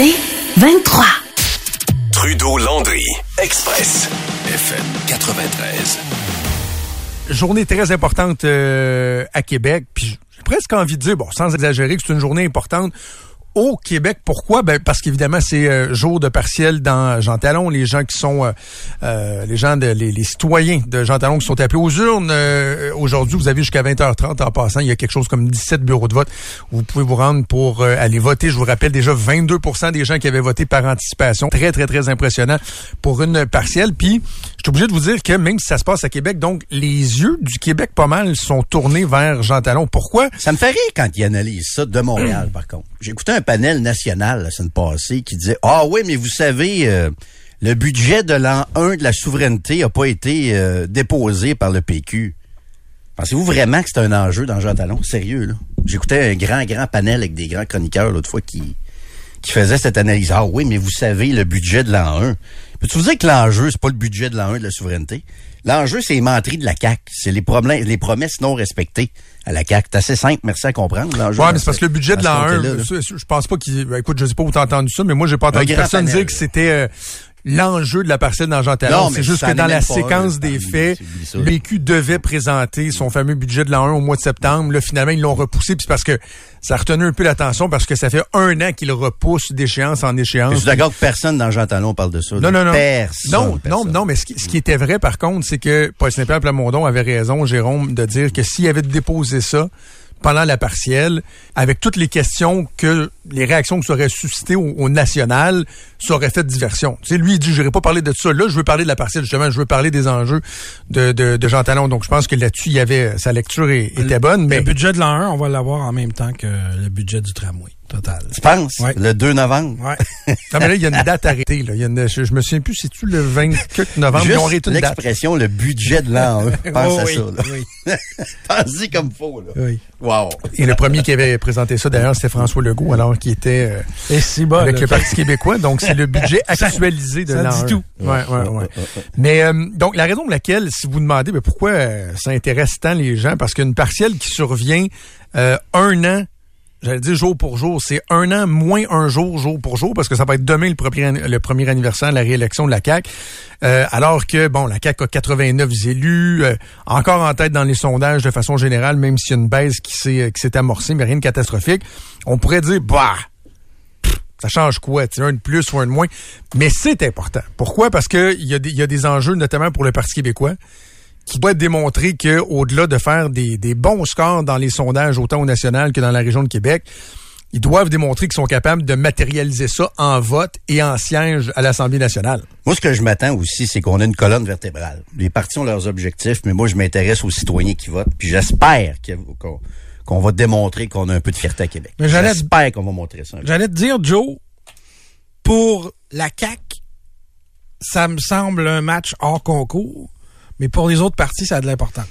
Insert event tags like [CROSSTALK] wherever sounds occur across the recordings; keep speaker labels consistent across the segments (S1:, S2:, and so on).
S1: C'est 23.
S2: Trudeau-Landry, Express, FM 93.
S3: Journée très importante euh, à Québec, puis j'ai presque envie de dire, bon, sans exagérer, que c'est une journée importante au Québec. Pourquoi? Ben, parce qu'évidemment, c'est euh, jour de partiel dans Jean Talon. Les gens qui sont, euh, euh, les gens, de, les, les, citoyens de Jean Talon qui sont appelés aux urnes. Aujourd'hui, vous avez jusqu'à 20h30 en passant. Il y a quelque chose comme 17 bureaux de vote où vous pouvez vous rendre pour aller voter. Je vous rappelle déjà 22% des gens qui avaient voté par anticipation. Très, très, très impressionnant pour une partielle. Puis, je suis obligé de vous dire que même si ça se passe à Québec, donc les yeux du Québec pas mal sont tournés vers Jean Talon. Pourquoi?
S4: Ça me fait rire quand il analyse ça de Montréal, par contre. J'ai écouté un panel national la semaine passée qui disait Ah oui, mais vous savez, euh, le budget de l'an 1 de la souveraineté n'a pas été euh, déposé par le PQ. Pensez-vous vraiment que c'est un enjeu dans Jean Talon? Sérieux, là. J'écoutais un grand, grand panel avec des grands chroniqueurs l'autre fois qui, qui faisaient cette analyse. Ah oui, mais vous savez, le budget de l'an 1. Peux-tu vous dire que l'enjeu, c'est pas le budget de l'an 1 de la souveraineté? L'enjeu, c'est les menteries de la CAQ. C'est les problèmes, les promesses non respectées à la CAQ. C'est assez simple, merci à comprendre.
S3: Ouais, mais c'est parce que le budget de l'an 1, je pense pas qu'il... Écoute, je sais pas où t'as entendu ça, mais moi, j'ai pas entendu personne dire que c'était... Euh, l'enjeu de la parcelle dans Jean Talon. C'est juste que dans la séquence des faits, le PQ devait présenter son fameux budget de l'an 1 au mois de septembre. Là, finalement, ils l'ont repoussé. Puis parce que ça a retenu un peu l'attention parce que ça fait un an qu'ils repoussent d'échéance en échéance.
S4: Je suis d'accord que personne dans Jean Talon parle de ça.
S3: Non, non, non.
S4: Personne,
S3: non, non, non, mais ce qui, ce qui, était vrai, par contre, c'est que Paul Saint-Pierre Plamondon avait raison, Jérôme, de dire que s'il avait déposé ça, pendant la partielle, avec toutes les questions que les réactions que ça aurait suscité au, national, ça aurait fait diversion. Tu sais, lui, il dit, je pas parler de ça. Là, je veux parler de la partielle, justement, je veux parler des enjeux de, de, de Jean Talon. Donc, je pense que là-dessus, il y avait, sa lecture était bonne. Mais...
S5: Le budget de l'an 1, on va l'avoir en même temps que le budget du tramway total.
S4: Tu penses? Le 2 novembre?
S5: Ouais.
S3: non, mais là, il y a une date arrêtée. Là. Il y a une, je, je me souviens plus, c'est-tu le 24 novembre?
S4: Juste
S3: ils ont arrêté
S4: l'expression, le budget de l'an. [LAUGHS] Pense
S5: oh,
S4: à
S5: oui,
S4: ça. Là.
S5: Oui. [LAUGHS]
S4: Pense-y comme faux. Là.
S5: Oui.
S4: Wow.
S3: Et le premier qui avait présenté ça, d'ailleurs, c'était François Legault, alors qui était euh,
S5: Et si bas,
S3: avec
S5: là,
S3: le Parti québécois. Donc, c'est le budget actualisé de
S5: ça
S3: l'an
S5: dit
S3: 1.
S5: tout.
S3: Ouais, ouais, ouais. Mais euh, donc, la raison pour laquelle, si vous demandez ben, pourquoi euh, ça intéresse tant les gens, parce qu'une partielle qui survient euh, un an j'allais dire jour pour jour, c'est un an moins un jour, jour pour jour, parce que ça va être demain le premier, le premier anniversaire de la réélection de la CAQ. Euh, alors que, bon, la CAQ a 89 élus, euh, encore en tête dans les sondages de façon générale, même s'il y a une baisse qui s'est amorcée, mais rien de catastrophique. On pourrait dire, bah, ça change quoi, un de plus ou un de moins. Mais c'est important. Pourquoi? Parce que il y, y a des enjeux, notamment pour le Parti québécois, qui doit démontrer que au-delà de faire des, des bons scores dans les sondages autant au national que dans la région de Québec, ils doivent démontrer qu'ils sont capables de matérialiser ça en vote et en siège à l'Assemblée nationale.
S4: Moi, ce que je m'attends aussi, c'est qu'on a une colonne vertébrale. Les partis ont leurs objectifs, mais moi, je m'intéresse aux citoyens qui votent. Puis j'espère qu'on va démontrer qu'on a un peu de fierté à Québec. J'espère qu'on va montrer ça.
S5: J'allais te dire, Joe, pour la CAC, ça me semble un match hors concours, mais pour les autres partis, ça a de l'importance.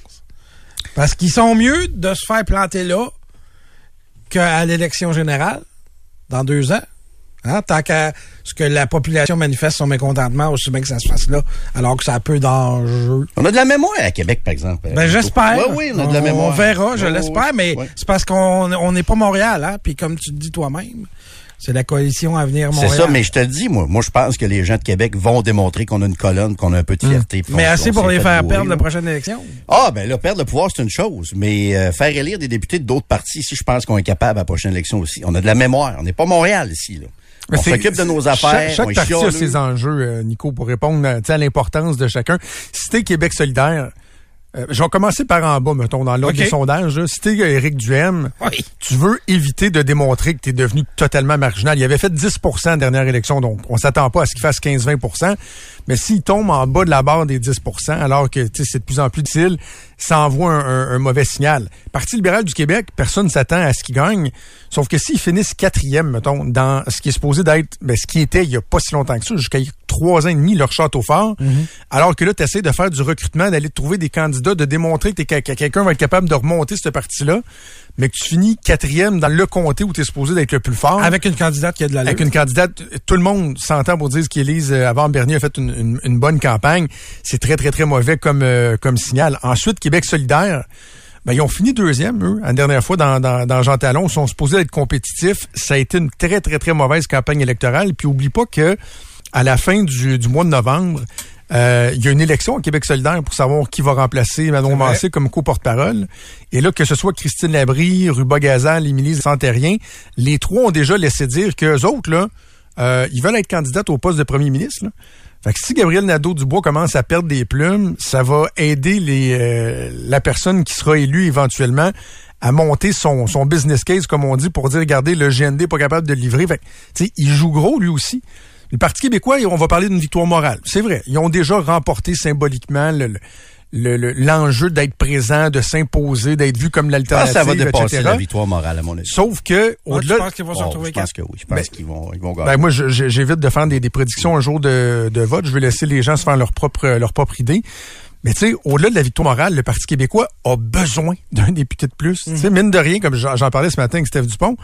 S5: Parce qu'ils sont mieux de se faire planter là qu'à l'élection générale, dans deux ans. Hein, tant qu'à ce que la population manifeste son mécontentement, aussi bien que ça se fasse là, alors que ça a peu d'enjeux.
S4: On a de la mémoire à Québec, par exemple.
S5: Ben, j'espère.
S4: Oui, oui, on a de la mémoire.
S5: On verra, je l'espère, mais
S4: oui.
S5: c'est parce qu'on on n'est pas Montréal, hein. Puis comme tu te dis toi-même, c'est la coalition Avenir
S4: C'est
S5: Montréal.
S4: ça, mais je te le dis, moi. Moi, je pense que les gens de Québec vont démontrer qu'on a une colonne, qu'on a un peu de fierté. puis
S5: Mais assez pour les faire
S4: bourrer,
S5: perdre
S4: là.
S5: la prochaine élection.
S4: Ah, ben là, perdre le pouvoir, c'est une chose. Mais euh, faire élire des députés d'autres partis, ici, je pense qu'on est capable à la prochaine élection aussi. On a de la mémoire. On n'est pas Montréal ici, là.
S3: Mais
S4: On
S3: c'est-
S4: s'occupe de nos
S3: chaque-
S4: affaires.
S3: Chaque,
S4: on est
S3: parti a
S4: chialeux.
S3: ses enjeux, euh, Nico, pour répondre euh, à l'importance de chacun. Si t'es Québec solidaire, euh, je vais commencer par en bas, mettons, dans l'ordre
S5: Ok.
S3: des sondages. là. Si t'es Éric Duhem,
S5: Oui.
S3: tu veux éviter de démontrer que tu es devenu totalement marginal. Il avait fait 10 à la dernière élection, donc on s'attend pas à ce qu'il fasse 15-20% Mais s'il tombe en bas de la barre des 10% alors que c'est de plus en plus difficile, ça envoie un, un- un mauvais signal. Parti libéral du Québec, personne s'attend à ce qu'il gagne. Sauf que s'ils finissent quatrième, mettons, dans ce qui est supposé d'être, ben, ce qui était il y a pas si longtemps que ça, jusqu'à trois ans et demi, leur château fort, alors que là, tu essaies de faire du recrutement, d'aller trouver des candidats, de démontrer que quelqu'un va être capable de remonter ce parti-là, mais que tu finis quatrième dans le comté où tu es supposé d'être le plus fort.
S5: Avec une candidate qui a de la
S3: Avec une candidate, tout le monde s'entend pour dire qu'Élise euh, avant Bernier a fait une, une- une bonne campagne. C'est très, très, très mauvais comme, euh, comme signal. Ensuite, Québec solidaire. Ben, ils ont fini deuxième, eux, la dernière fois dans, dans, dans Jean Talon. Ils sont supposés être compétitifs. Ça a été une très, très, très mauvaise campagne électorale. Puis oublie pas que à la fin du, du mois de novembre, euh, il y a une élection au Québec solidaire pour savoir qui va remplacer Manon Massé comme co-porte-parole. Et là, que ce soit Christine Labrie, Ruba Gazal, Émilie Santérien, les trois ont déjà laissé dire qu'eux autres, là, euh, ils veulent être candidates au poste de premier ministre. Là. Fait que si Gabriel Nadeau-Dubois commence à perdre des plumes, ça va aider les, euh, la personne qui sera élue éventuellement à monter son, son business case, comme on dit, pour dire, regardez, le GND n'est pas capable de livrer. Fait que, il joue gros, lui aussi. Le Parti québécois, on va parler d'une victoire morale. C'est vrai. Ils ont déjà remporté symboliquement l'enjeu d'être présent, de s'imposer, d'être vu comme l'alternative,
S4: ça va dépasser la victoire morale, à mon avis.
S3: Sauf que,
S5: au-delà... Je pense qu'ils vont se
S4: oh,
S5: retrouver
S4: Je pense que oui. Je pense
S3: Ben,
S4: qu'ils vont, ils vont
S3: Ben,
S4: gagner.
S3: moi, je- je- j'évite de faire des, des prédictions un jour de, de vote. Je vais laisser les gens se faire leur propre, leur propre idée. Mais tu sais, au-delà de la victoire morale, le Parti québécois a besoin d'un député de plus. Tu sais, mine de rien, comme j'en j'en parlais ce matin avec Steph Dupont,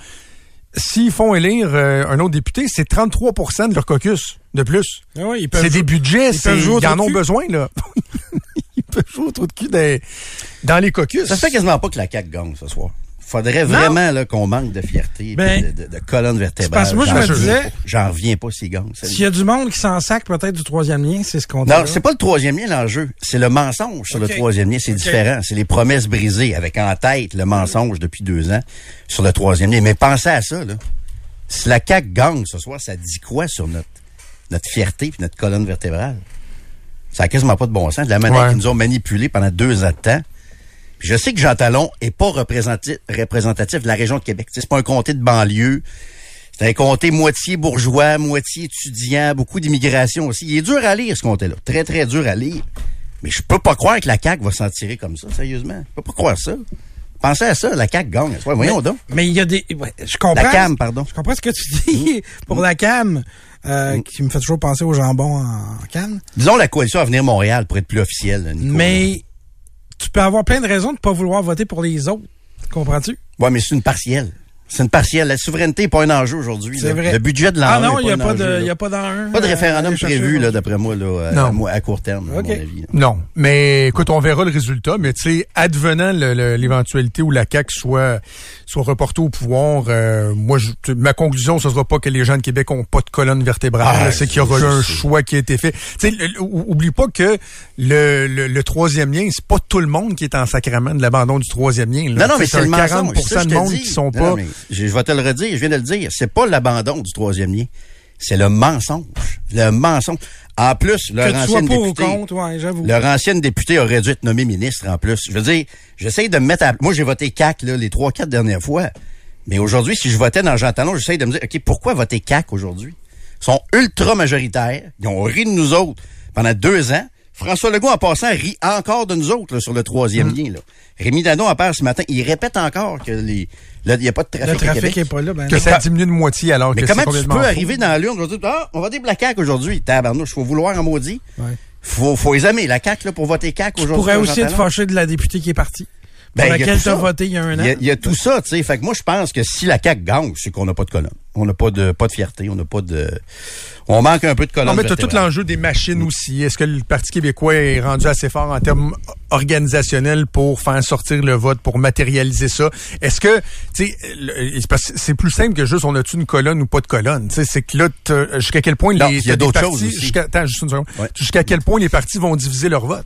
S3: s'ils font élire euh, un autre député, c'est 33% de leur caucus de plus.
S5: Ah oui, ils peuvent
S3: C'est des budgets,
S5: ils
S3: ils en ont besoin, là. [LAUGHS] ils peuvent jouer au trou de cul dans, dans les caucus.
S4: Ça se fait quasiment pas que la CAQ gagne ce soir. Faudrait vraiment là, qu'on manque de fierté,
S5: Ben,
S4: de, de, de colonne vertébrale.
S5: parce que moi, je
S4: J'en
S5: me
S4: reviens
S5: disais-
S4: pas. J'en reviens pas gagnent. sérieux.
S5: S'il y a du monde qui s'en sac peut-être du troisième lien, c'est ce qu'on dit.
S4: Non, c'est pas le troisième lien l'enjeu. C'est le mensonge sur le troisième lien. C'est différent. C'est les promesses brisées avec en tête le mensonge depuis deux ans sur le troisième lien. Mais pensez à ça, là. Si la CAQ gagne ce soir, ça dit quoi sur notre, notre fierté puis notre colonne vertébrale? Ça a quasiment pas de bon sens. De la manière
S3: Ouais.
S4: qu'ils nous ont manipulés pendant deux ans de temps. Puis je sais que Jean Talon est pas représentatif, représentatif de la région de Québec. C'est pas un comté de banlieue. C'est un comté moitié bourgeois, moitié étudiant, beaucoup d'immigration aussi. Il est dur à lire, ce comté-là. Très, très dur à lire. Mais je peux pas croire que la CAQ va s'en tirer comme ça, sérieusement. Je peux pas croire ça. Pensez à ça, la CAQ gagne. Ouais, voyons donc.
S5: Mais il y a des. ouais, je comprends.
S4: La CAM, pardon.
S5: Je comprends ce que tu dis [LAUGHS] pour la cam, euh, qui me fait toujours penser au jambon en canne.
S4: Disons la coalition à venir Montréal pour être plus officielle, Nico.
S5: Mais tu peux avoir plein de raisons de pas vouloir voter pour les autres. Comprends-tu?
S4: Ouais, mais c'est une partielle. C'est une partielle. La souveraineté n'est pas un enjeu aujourd'hui.
S5: C'est vrai.
S4: Le budget de l'an
S5: Ah
S4: 1
S5: non, il n'y a, pas
S4: enjeu,
S5: de,
S4: là.
S5: il y a pas
S4: de référendum prévu, là, d'après moi, là,
S3: Non.
S4: à, à court terme, à
S5: OK.
S4: mon avis. là.
S3: Non, mais écoute, on verra le résultat. Mais tu sais, advenant l'éventualité où la CAQ soit soit reportée au pouvoir, euh, moi, je- ma conclusion, ce sera pas que les gens de Québec ont pas de colonne vertébrale.
S4: Ah,
S3: c'est qu'il y aura un choix qui a été fait. Tu sais, oublie pas que le, le, le troisième lien, c'est pas tout le monde qui est en sacrament de l'abandon du troisième lien. là.
S4: Non, non, mais c'est le
S3: un
S4: mensonge.
S3: 40
S4: Ça, je
S3: de monde qui sont pas.
S4: Je, je vais te le redire, je viens de le dire. C'est pas l'abandon du troisième lien. C'est le mensonge. Le mensonge. En plus, leur ancienne
S5: pour ou
S4: députée,
S5: contre, ouais, j'avoue.
S4: leur ancienne députée aurait dû être nommée ministre en plus. Je veux dire, j'essaye de me mettre à... Moi, j'ai voté CAC là, les trois, quatre dernières fois. Mais aujourd'hui, si je votais dans Jean Talon, j'essaye de me dire, OK, pourquoi voter CAC aujourd'hui? Ils sont ultra majoritaires. Ils ont ri de nous autres pendant deux ans. François Legault, en passant, rit encore de nous autres là, sur le troisième
S5: Mm.
S4: lien. Là. Rémi Dano, en parle ce matin, il répète encore que les il n'y a pas de trafic,
S5: Le trafic
S4: Québec.
S5: est pas là. Ben,
S3: Que ça a diminué de moitié alors
S4: Mais
S3: que
S4: comment tu peux arriver dans l'urne aujourd'hui, ah, on va dire la CAQ aujourd'hui. Tabarnouche, faut vouloir en maudit.
S5: Ouais.
S4: Faut, faut les aimer, la CAQ, là, pour voter CAQ
S5: Tu
S4: aujourd'hui.
S5: pourrais
S4: dans
S5: aussi
S4: Talon.
S5: fâché de la députée qui est partie.
S4: Ben,
S5: pour
S4: il y a
S5: laquelle
S4: tout
S5: tu as
S4: ça.
S5: voté il y a un an.
S4: Il y a, il y a tout ça, tu sais. Fait que moi, je pense que si la CAQ gagne, c'est qu'on n'a pas de colonne. On n'a pas de, pas de fierté, on n'a pas de, on manque un peu de colonne.
S3: Non, mais t'as tout
S4: vertébrale.
S3: l'enjeu des machines aussi. Est-ce que le Parti québécois est rendu assez fort en termes organisationnels pour faire sortir le vote, pour matérialiser ça? Est-ce que, tu sais, c'est plus simple que juste on a-tu une colonne ou pas de colonne? Tu sais, c'est que là, jusqu'à quel point
S4: Non,
S3: les,
S4: il y a d'autres choses. Ouais.
S3: Jusqu'à quel point les partis vont diviser leur vote?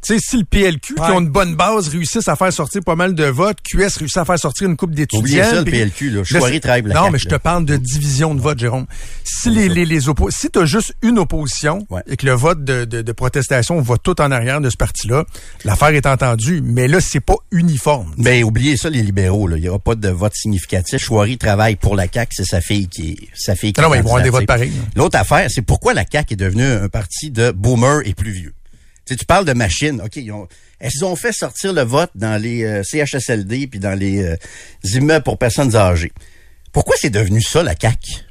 S3: Tu sais, si le PLQ, qui ont une bonne base, réussissent à faire sortir pas mal de votes, QS réussit à faire sortir une coupe d'étudiants.
S4: Oubliez ça, le PLQ, là.
S3: C'est-
S4: travaille
S3: Non, mais je te parle de division de vote, Jérôme. Si les, les, les oppo- si t'as juste une opposition
S4: Ouais.
S3: et que le vote de, de, de protestation va tout en arrière de ce parti-là, l'affaire est entendue. Mais là, c'est pas uniforme.
S4: Ben, oubliez ça, les libéraux, là. Il n'y aura pas de vote significatif. Chouari travaille pour la CAQ, c'est sa fille qui est, sa fille qui
S3: Non,
S4: est
S3: mais ils vont avoir des votes pareils, là.
S4: L'autre affaire, c'est pourquoi la CAQ est devenue un parti de boomers et plus vieux? Tu sais, tu parles de machines. OK, ils ont, est-ce qu'ils ont fait sortir le vote dans les euh, CHSLD puis dans les euh, immeubles pour personnes âgées? Pourquoi c'est devenu ça, la CAQ?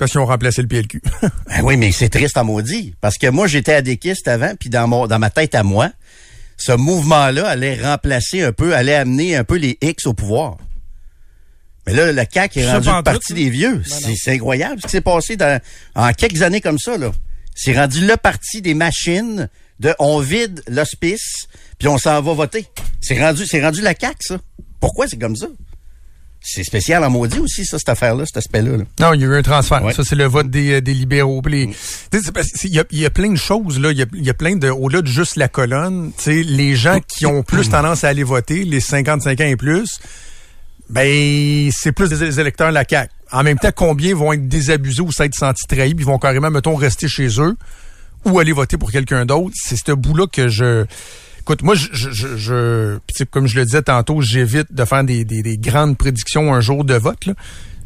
S3: Parce qu'ils ont remplacé le PLQ. [LAUGHS]
S4: Ben oui, mais c'est triste en maudit. Parce que moi, j'étais adéquiste avant, puis dans mon dans ma tête à moi, ce mouvement-là allait remplacer un peu, allait amener un peu les X au pouvoir. Mais là, le CAQ est
S5: Je sais
S4: rendu
S5: pas en
S4: le parti
S5: tout,
S4: des vieux. C'est c'est incroyable ce qui s'est passé dans, en quelques années comme ça. là. C'est rendu le parti des machines de on vide l'hospice, puis on s'en va voter. C'est rendu, c'est rendu la CAQ, ça. Pourquoi c'est comme ça? C'est spécial en maudit aussi, ça, cette affaire-là, cet aspect-là. là.
S3: Non, il y a eu un transfert.
S4: Ouais.
S3: Ça, c'est le vote des, euh, des libéraux.
S4: Mm.
S3: qu'il y il y a plein de choses, là. Il y a, il y a plein de, au-delà de juste la colonne, les gens qui ont plus tendance à aller voter, les 55 ans et plus, ben, c'est plus des, des électeurs de la CAQ. En même temps, combien vont être désabusés ou s'être sentis trahis, puis vont carrément, mettons, rester chez eux? Ou aller voter pour quelqu'un d'autre. C'est ce bout-là que je... Écoute, moi, je, je, je, comme je le disais tantôt, j'évite de faire des grandes prédictions un jour de vote. Là.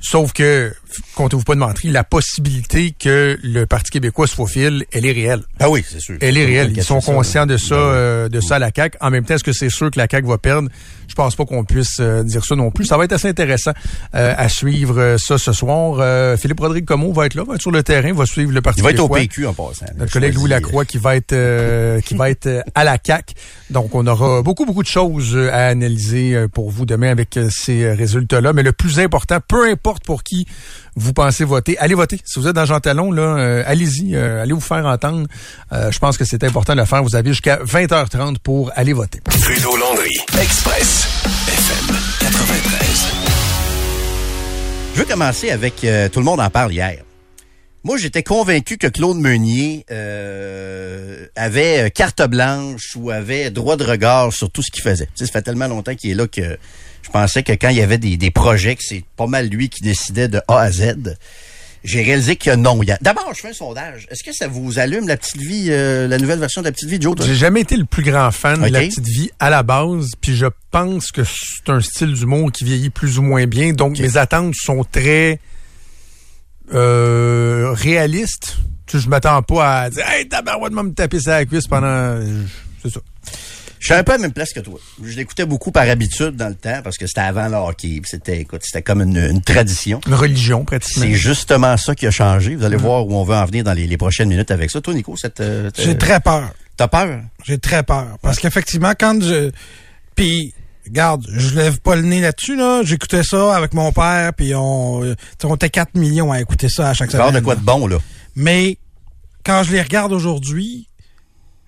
S3: Sauf que, comptez-vous pas de mentir, la possibilité que le Parti québécois se faufile, elle est réelle.
S4: Ah oui, c'est sûr.
S3: Elle est réelle. Ils sont conscients de ça, euh, de ça à la CAQ. En même temps, est-ce que c'est sûr que la CAQ va perdre? Je pense pas qu'on puisse euh, dire ça non plus. Ça va être assez intéressant euh, à suivre euh, ça ce soir. Euh, Philippe Rodrigue Comeau va être là, va être sur le terrain, va suivre le Parti
S4: Il va être au
S3: québécois.
S4: PQ en passant.
S3: Notre collègue Louis Lacroix qui va être euh, qui va être à la CAC. Donc on aura beaucoup beaucoup de choses à analyser pour vous demain avec ces résultats-là. Mais le plus important, peu importe pour qui vous pensez voter, allez voter. Si vous êtes dans Jean Talon, là, euh, allez-y, euh, allez vous faire entendre. Euh, je pense que c'est important de le faire. Vous avez jusqu'à 20h30 pour aller voter.
S2: Trudeau Landry, Express, FM 93.
S4: Je veux commencer avec euh, tout le monde en parle hier. Moi, j'étais convaincu que Claude Meunier euh, avait euh, carte blanche ou avait droit de regard sur tout ce qu'il faisait. Tu sais, ça fait tellement longtemps qu'il est là que je pensais que quand il y avait des, des projets, que c'est pas mal lui qui décidait de A à Z. J'ai réalisé que non. A- D'abord, je fais un sondage. Est-ce que ça vous allume la petite vie, euh, la nouvelle version de la petite vie de Joe?
S3: J'ai jamais été le plus grand fan de la petite vie à la base, puis je pense que c'est un style d'humour qui vieillit plus ou moins bien. Donc mes attentes sont très euh, réalistes. Tu sais, je m'attends pas à dire Hey tabarouette de me taper ça à la cuisse pendant. C'est ça.
S4: Je suis un peu à la même place que toi. Je l'écoutais beaucoup par habitude dans le temps parce que c'était avant le hockey. C'était, écoute, c'était comme une, une tradition.
S3: Une religion, pratiquement.
S4: C'est justement ça qui a changé. Vous allez voir où on va en venir dans les, les prochaines minutes avec ça. Toi, Nico, cette, euh,
S5: J'ai très peur.
S4: t'as peur?
S5: J'ai très peur. Parce qu'effectivement, quand je... Puis, regarde, je lève pas le nez là-dessus, là. J'écoutais ça avec mon père, puis on... euh, on était 4 millions à écouter ça à chaque semaine.
S4: de quoi de bon, là?
S5: Mais, quand je les regarde aujourd'hui,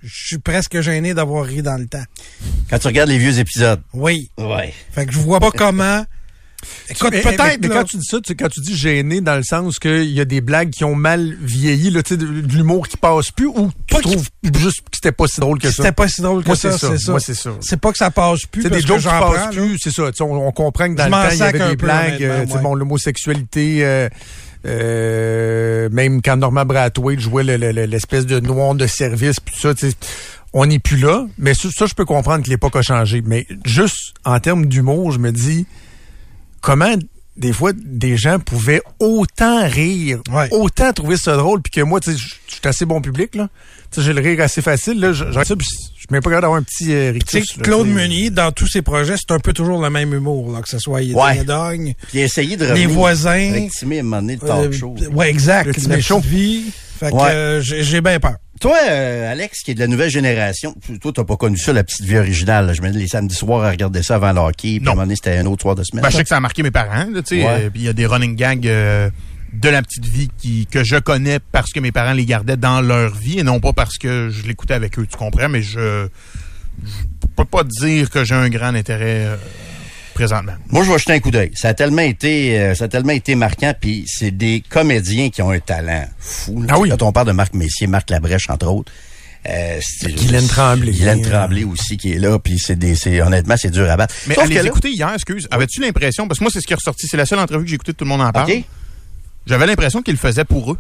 S5: je suis presque gêné d'avoir ri dans le temps.
S4: Quand tu regardes les vieux épisodes.
S5: Oui.
S4: Ouais.
S5: Fait que je vois pas comment... Écoute, peut-être,
S3: Mais, quand tu dis ça, tu sais, quand tu dis gêné dans le sens qu'il y a des blagues qui ont mal vieilli, là, de, de l'humour qui passe plus, ou tu
S5: Pas
S3: trouves juste que c'était pas si drôle que ça?
S5: c'était pas si drôle que
S3: Moi,
S5: ça,
S3: c'est ça. Moi, c'est ça.
S5: C'est pas que ça passe plus
S3: C'est des jokes qui passent plus, c'est ça. On, on comprend que dans
S5: Je
S3: le temps, il y avait des
S5: peu,
S3: blagues, euh,
S5: ouais.
S3: bon, l'homosexualité, euh, euh, même quand Norman Brathwaite jouait le- le- le- l'espèce de noir de service, puis tout ça, tu sais, on n'est plus là. Mais ça, ça, je peux comprendre que l'époque a changé. Mais juste en termes d'humour, je me dis, comment des fois des gens pouvaient autant rire,
S5: Ouais.
S3: autant trouver ça drôle, puis que moi, tu sais, je suis assez bon public, là. Tu sais, j'ai le rire assez facile, là. Je, suis même pas capable d'avoir un petit euh, rictus. là,
S5: Claude. Meunier, dans tous ses projets, c'est un peu toujours le même humour, là, que ce soit
S4: Ouais.
S5: Dogne,
S4: Puis essayer de
S5: Les voisins.
S4: Avec Timmy, à un moment donné, le talk
S5: euh,
S4: show.
S5: ouais, exact.
S3: Le
S5: Le
S3: Show.
S5: vie. Fait que
S4: Ouais.
S5: euh, j'ai j'ai bien peur.
S4: Toi, euh, Alex, qui est de la nouvelle génération, tu- toi, t'as pas connu ça, la petite vie originale. là. Je me dis les samedis soirs à regarder ça avant le hockey, puis à un moment donné, c'était un autre soir de semaine.
S1: Ben, je sais que ça a marqué mes parents, là, tu sais.
S4: Ouais.
S1: euh, Puis il y a des running gags euh, de la petite vie qui que je connais parce que mes parents les gardaient dans leur vie et non pas parce que je l'écoutais avec eux, tu comprends? Mais je, je peux pas dire que j'ai un grand intérêt présentement.
S4: Moi, je vais jeter un coup d'œil. Ça a tellement été, euh, ça a tellement été marquant, puis c'est des comédiens qui ont un talent fou. là.
S3: Ah oui.
S4: Quand on parle de Marc Messier, Marc Labrèche, entre autres. Euh,
S3: Guylaine Tremblay.
S4: Guylaine Tremblay aussi qui est là, puis c'est des, c'est honnêtement c'est dur à battre.
S1: Mais
S4: Sauf
S1: à les
S4: là-
S1: écouter hier, excuse, avais-tu l'impression, parce que moi c'est ce qui est ressorti, c'est la seule entrevue que j'ai écoutée, tout le monde en parle. J'avais l'impression qu'ils le faisaient pour eux.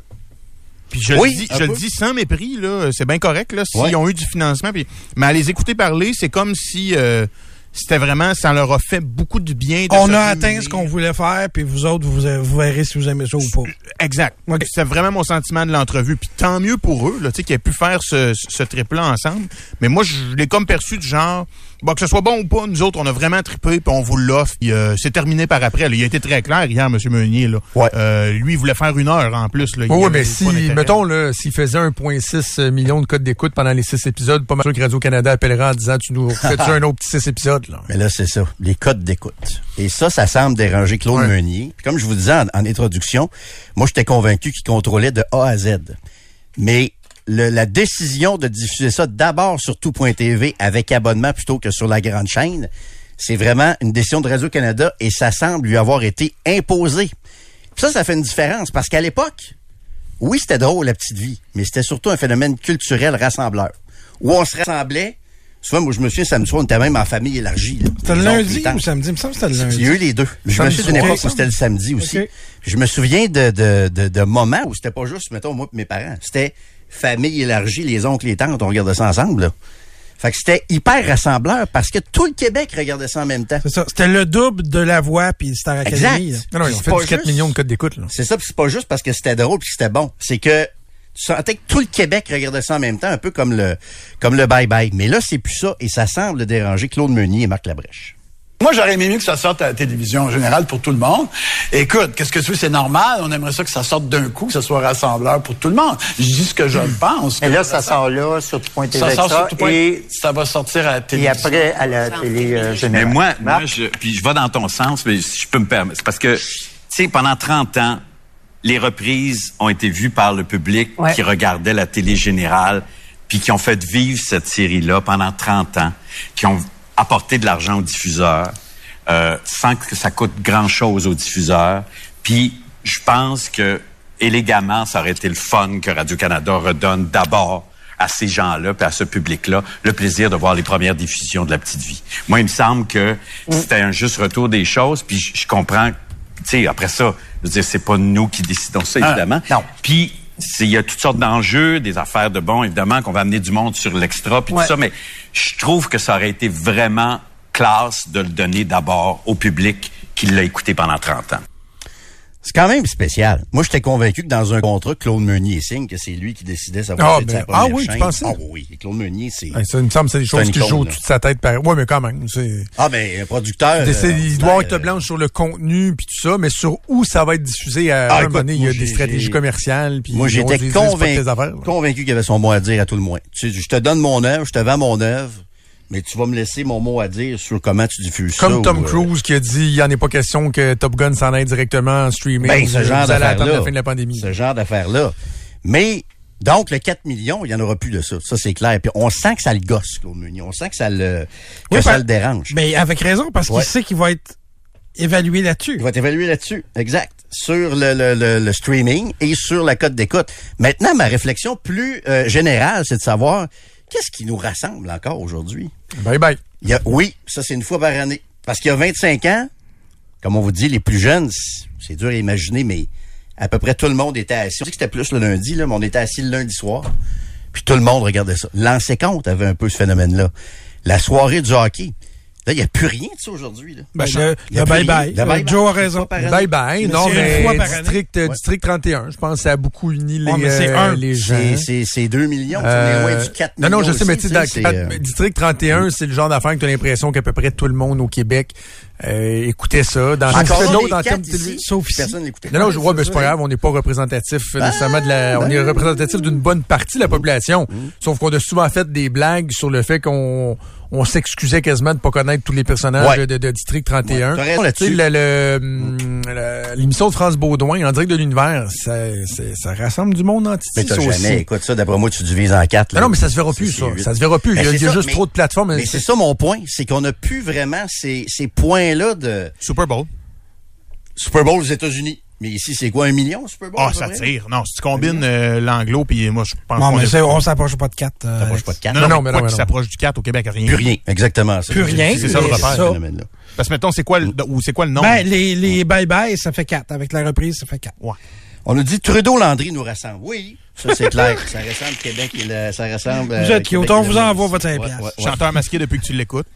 S1: Puis je
S4: Oui,
S1: le dis, je le dis sans mépris, là, c'est bien correct, là, s'ils
S4: Ouais.
S1: ont eu du financement. Puis, mais à les écouter parler, c'est comme si euh, c'était vraiment, ça leur a fait beaucoup de bien. de
S5: On a atteint ce qu'on voulait faire, puis vous autres, vous, vous verrez si vous aimez ça ou pas.
S1: Exact.
S5: Ok.
S1: C'est vraiment mon sentiment de l'entrevue. Puis tant mieux pour eux, là, tu sais, qu'ils aient pu faire ce, ce trip-là ensemble. Mais moi, je l'ai comme perçu du genre, bon, que ce soit bon ou pas, nous autres, on a vraiment trippé, puis on vous l'offre. Euh, c'est terminé par après. là. Il a été très clair hier, M. Meunier. Là.
S4: Ouais.
S1: Euh, lui, il voulait faire une heure en plus. Là.
S3: Oui, mais si, mettons, là, s'il faisait 1,6 million de codes d'écoute pendant les six épisodes, pas mal sûr que Radio-Canada appellera en disant, tu nous fais-tu un autre petit six épisodes, là?
S4: Mais là, c'est ça, les codes d'écoute. Et ça, ça semble déranger Claude
S3: Ouais.
S4: Meunier. Puis comme je vous disais en, en introduction, moi, j'étais convaincu qu'il contrôlait de A à Z. Mais le- la décision de diffuser ça d'abord sur tout.tv avec abonnement plutôt que sur la grande chaîne, c'est vraiment une décision de Radio-Canada et ça semble lui avoir été imposé. Puis ça, ça fait une différence parce qu'à l'époque, oui, c'était drôle, la petite vie, mais c'était surtout un phénomène culturel rassembleur où on se rassemblait. Souvent, moi, je me souviens, samedi soir, on était même en famille élargie.
S5: C'était le lundi ou samedi? Il me semble que c'était le
S4: Il y
S5: lundi.
S4: a eu les deux. Je me souviens d'une époque où c'était le samedi aussi. Je me souviens de, de, de, de moments où c'était pas juste, mettons, moi et mes parents. C'était famille élargie, les oncles, les tantes, on regardait ça ensemble. Là. Fait que c'était hyper rassembleur parce que tout le Québec regardait ça en même temps.
S5: C'est ça. C'était le double de la voix puis Star Academy.
S4: Exact.
S3: Non, non, ils ont fait
S4: pas
S3: du 4
S4: juste-
S3: millions de codes d'écoute.
S4: C'est ça, puis c'est pas juste parce que c'était drôle puis que c'était bon. C'est que tu sentais que tout le Québec regardait ça en même temps, un peu comme le comme le bye-bye. Mais là, c'est plus ça et ça semble déranger Claude Meunier et Marc Labrèche.
S6: Moi, j'aurais aimé mieux que ça sorte à la télévision en général pour tout le monde. Écoute, qu'est-ce que tu veux, c'est normal. On aimerait ça que ça sorte d'un coup, que ça soit rassembleur pour tout le monde. Je dis ce que je pense.
S7: Mais là, ça sort là, sur tout point
S6: ça sort sur tout point.
S7: et,
S6: ça va sortir à la
S7: et
S6: télévision.
S7: après à la télé euh,
S8: Mais
S7: générale.
S8: moi, moi
S7: Marc?
S8: je, puis je vais dans ton sens, mais si je peux me permettre. C'est parce que, tu sais, pendant 30 ans, les reprises ont été vues par le public
S9: Ouais.
S8: qui regardait la télé générale, puis qui ont fait vivre cette série-là pendant 30 ans, qui ont apporté de l'argent aux diffuseurs, euh, sans que ça coûte grand-chose aux diffuseurs. Puis, je pense que, élégamment, ça aurait été le fun que Radio-Canada redonne d'abord à ces gens-là, puis à ce public-là, le plaisir de voir les premières diffusions de la petite vie. Moi, il me semble que c'était un juste retour des choses, puis je, comprends, tu sais, après ça, je veux dire, c'est pas nous qui décidons ça,
S6: Ah,
S8: évidemment.
S6: non.
S8: Puis, il y a toutes sortes d'enjeux, des affaires de bon, évidemment, qu'on va amener du monde sur l'extra, puis
S9: Ouais.
S8: tout ça, mais je trouve que ça aurait été vraiment classe de le donner d'abord au public qui l'a écouté pendant 30 ans.
S4: C'est quand même spécial. Moi, j'étais convaincu que dans un contrat, Claude Meunier signe que c'est lui qui décidait ça
S3: Ah, ben,
S4: sa
S3: ah oui, tu
S4: chaîne.
S3: pensais?
S4: Ah oui, et Claude Meunier, c'est...
S3: Ouais, ça, il me semble que c'est des choses qui jouent de sa tête. Pareil. Ouais, mais quand même. c'est-
S4: Ah, ben, un producteur...
S3: C'est-
S4: euh,
S3: il doit être blanche sur le contenu puis tout ça, mais sur où ça va être diffusé à
S4: Ah,
S3: un
S4: écoute,
S3: moment donné, il y a des stratégies commerciales. Puis
S4: Moi, j'étais convaincu, convaincu qu'il avait son mot à dire à tout le moins. Tu sais, je te donne mon œuvre, je te vends mon œuvre, mais tu vas me laisser mon mot à dire sur comment tu diffuses ça.
S3: Comme Tom
S4: ou, euh,
S3: Cruise qui a dit, il n'y en est pas question que Top Gun s'en aille directement en streaming.
S4: Ben, ce genre
S3: attendre
S4: d'affaires-là.
S3: la fin de la pandémie.
S4: Ce genre d'affaires-là. Mais, donc, le 4 millions, il n'y en aura plus de ça. Ça, c'est clair. Puis on sent que ça le gosse, Claude Meunier. On sent que ça le, que
S5: Oui,
S4: ça le dérange.
S5: Mais avec raison, parce
S4: Ouais.
S5: qu'il sait qu'il va être évalué là-dessus.
S4: Il va t'évaluer là-dessus. Exact. Sur le, le, le, le streaming et sur la cote d'écoute. Maintenant, ma réflexion plus euh, générale, c'est de savoir qu'est-ce qui nous rassemble encore aujourd'hui?
S3: Bye bye.
S4: Il y a, oui, ça c'est une fois par année. Parce qu'il y a 25 ans, comme on vous dit, les plus jeunes, c'est dur à imaginer, mais à peu près tout le monde était assis. On dit que c'était plus le lundi, là, mais on était assis le lundi soir. Puis tout le monde regardait ça. L'ancien compte avait un peu ce phénomène-là. La soirée du hockey. Là, il n'y a plus rien de ça aujourd'hui. là.
S5: Ben,
S4: Il
S5: le, bye-bye.
S4: Bye-bye.
S5: Joe a raison.
S4: fois par année.
S3: Bye bye.
S4: Mais
S3: Non, mais
S5: une fois par année.
S3: district, euh, district 31, je pense que ça a beaucoup uni les,
S5: Ouais, mais c'est
S3: euh,
S5: un.
S3: les gens.
S4: C'est- C'est c'est 2 millions. on est
S3: Euh,
S4: loin du 4
S3: non,
S4: millions.
S3: non, je sais, mais tu sais,
S4: euh,
S3: District 31, c'est le genre d'affaire que tu as l'impression qu'à peu près tout le monde au Québec euh, écoutait ça. Dans
S4: Encore
S3: d'autres en termes de
S5: sauf ici.
S4: Personne l'écoutait.
S3: Non, non, je vois, mais
S5: c'est
S3: pas
S5: ça.
S3: grave, on n'est pas représentatif euh, nécessairement de la. On est représentatif d'une bonne partie de la population. Sauf qu'on a souvent fait des blagues sur le fait qu'on on s'excusait quasiment de pas connaître tous les personnages
S4: Ouais.
S3: de, de District 31.
S4: Ouais,
S3: le- le, le- l'émission de France Baudouin, en direct de l'univers, ça, ça rassemble du monde en Titi,
S4: Mais t'as
S3: ça
S4: jamais, écoute ça, d'après moi, tu divises en quatre.
S3: Non,
S4: là.
S3: non, mais ça se verra plus, ça. Ça se verra plus.
S4: Ben,
S3: il y a,
S4: ça,
S3: juste
S4: mais-
S3: trop de plateformes.
S4: Mais c'est ça mon point, c'est qu'on n'a plus vraiment ces, ces de
S1: Super Bowl.
S4: Super Bowl aux États-Unis. Mais ici, c'est quoi, un million, Super Bowl?
S1: Ah,
S4: peu
S1: ça tire. Non, si tu combines euh, l'anglo, puis moi, je pense
S5: Non, mais on s'approche pas de 4.
S4: Ça approche pas de quatre.
S1: Non, non,
S3: Non,
S1: mais
S3: mais
S1: quoi qui s'approche du 4 au Québec, rien.
S4: Plus rien, exactement.
S5: Plus rien,
S1: C'est ça le repère.
S4: ce
S5: ça-
S4: phénomène-là.
S1: Parce que, mettons, c'est quoi, le, ou c'est quoi le nombre?
S5: Ben, les, les bye-bye, ça fait 4. Avec la reprise, ça fait 4.
S1: Ouais.
S4: On nous dit Trudeau-Landry nous rassemble. Oui, ça c'est clair. ça ressemble Québec et le- ça ressemble.
S5: Vous êtes cute, on vous envoie votre 5
S4: Ouais,
S5: piastres.
S4: ouais, ouais.
S1: Chanteur masqué depuis que tu l'écoutes.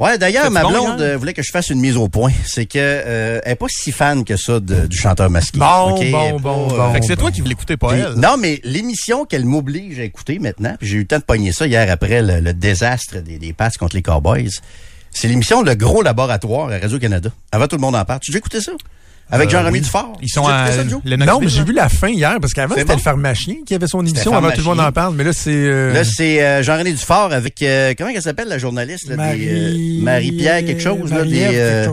S4: Ouais, d'ailleurs, ma blonde euh, voulait que je fasse une mise au point. C'est que euh, elle est pas si fan que ça de- du chanteur masqué.
S3: Bon, bon,
S4: est pas,
S3: bon,
S4: euh,
S3: bon.
S1: Fait que c'est toi qui l'écouter, pas
S4: Puis-
S1: elle.
S4: non, mais l'émission qu'elle m'oblige à écouter maintenant, puis j'ai eu le temps de pogner ça hier après le, le désastre des, des passes contre les Cowboys, c'est l'émission Le Gros Laboratoire à Radio-Canada. Avant, tout le monde en parle. Tu as déjà écouté ça? Avec
S3: Euh,
S4: Jean-Rémy
S3: oui.
S4: Dufort?
S1: Ils sont à
S4: ça,
S1: le
S3: Non, mais j'ai vu la fin hier, parce qu'avant, c'était
S4: bon?
S3: le pharmacien qui avait son émission, avant tout le monde en parle, mais là, c'est... euh,
S4: Là, c'est euh, Jean-René Dufort avec, euh, comment elle s'appelle, la journaliste? Là, des,
S5: Marie...
S4: euh, Marie-Pierre quelque chose, là, des, euh,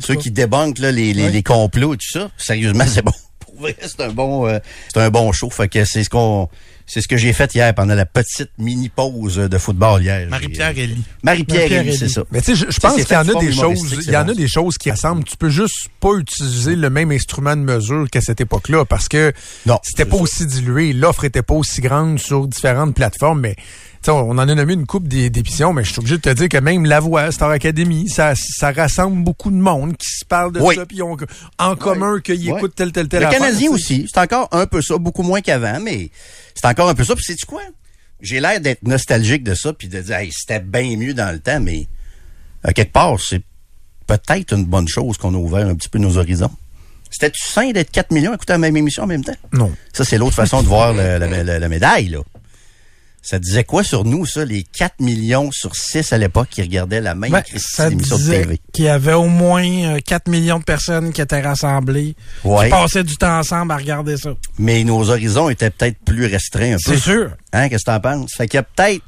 S4: ceux qui débunkent là, les, les,
S5: Ouais.
S4: les complots et tout ça. Sérieusement, [LAUGHS] c'est bon. Pour vrai, c'est un bon, euh, c'est un bon show. Fait que c'est ce qu'on, C'est ce que j'ai fait hier pendant la petite mini-pause de football hier.
S1: Marie-Pierre
S4: J'ai-
S1: Elie.
S4: Marie-Pierre
S5: Marie-Pierre
S4: Elie, c'est ça.
S3: Mais tu sais, je, pense qu'il y en a des choses, il y en a des choses qui rassemblent. Tu peux juste pas utiliser le même instrument de mesure qu'à cette époque-là parce que c'était pas
S4: ça.
S3: aussi dilué, l'offre était pas aussi grande sur différentes plateformes, mais tu sais, on en a nommé une coupe d'émissions, mais je suis obligé de te dire que même La Voix, Star Academy, ça, ça rassemble beaucoup de monde qui se parle de
S4: Oui.
S3: ça, puis ont en commun qu'ils écoutent tel, tel, tel
S4: Le
S3: affaire,
S4: Canadien aussi, c'est encore un peu ça, beaucoup moins qu'avant, mais c'est encore un peu ça. Puis sais-tu quoi? J'ai l'air d'être nostalgique de ça, puis de dire, hey, c'était bien mieux dans le temps, mais à quelque part, c'est peut-être une bonne chose qu'on a ouvert un petit peu nos horizons. C'était-tu sain d'être 4 millions à écouter la même émission en même temps?
S3: Non.
S4: Ça, c'est l'autre façon de voir le- la, la- la médaille, là. Ça disait quoi sur nous, ça, les 4 millions sur 6 à l'époque qui regardaient la même
S5: Ben, ça
S4: d'émission de
S5: disait
S4: TV?
S5: qu'il y avait au moins euh, 4 millions de personnes qui étaient rassemblées,
S4: Ouais.
S5: qui passaient du temps ensemble à regarder ça.
S4: Mais nos horizons étaient peut-être plus restreints un peu.
S5: C'est sûr.
S4: Hein, qu'est-ce que t'en penses? Fait qu'il y a peut-être.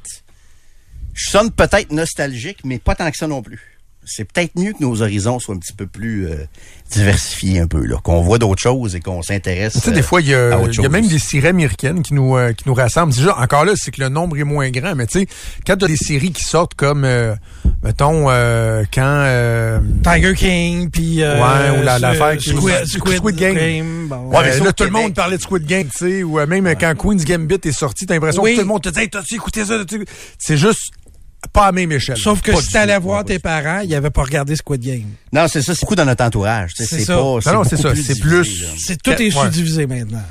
S4: Je sonne peut-être nostalgique, mais pas tant que ça non plus. C'est peut-être mieux que nos horizons soient un petit peu plus euh, diversifiés un peu, là. Qu'on voit d'autres choses et qu'on s'intéresse.
S3: Tu sais,
S4: euh,
S3: des fois, il y a, y a même des séries américaines qui nous, euh, qui nous rassemblent. Juste, encore là, c'est que le nombre est moins grand, mais tu sais, quand tu as des séries qui sortent comme, euh, mettons, euh, quand... euh,
S5: Tiger King, puis... euh,
S3: Ouais, ou la- l'affaire qui-
S5: Squid,
S3: Squid
S5: Squid
S3: Game.
S5: Game. bon.
S4: Ouais, mais
S3: euh, là, tout le monde parlait de Squid Game, tu sais, ou euh, même quand Queen's Gambit est sorti, t'as l'impression
S5: Oui.
S3: que tout le monde te dit, hey, t'as-tu écouté ça? T'as-tu- C'est juste pas à même échelle.
S5: Sauf que
S3: Pas
S5: si t'allais
S3: tout.
S5: voir tes parents, ils n'avaient pas regardé Squid Game.
S4: Non, c'est ça, c'est beaucoup dans notre entourage.
S5: C'est ça.
S4: pas.
S3: Non, non, c'est ça,
S4: plus
S3: c'est
S4: divisé,
S3: plus-.
S5: C'est tout est
S3: Ouais.
S5: sous-divisé maintenant.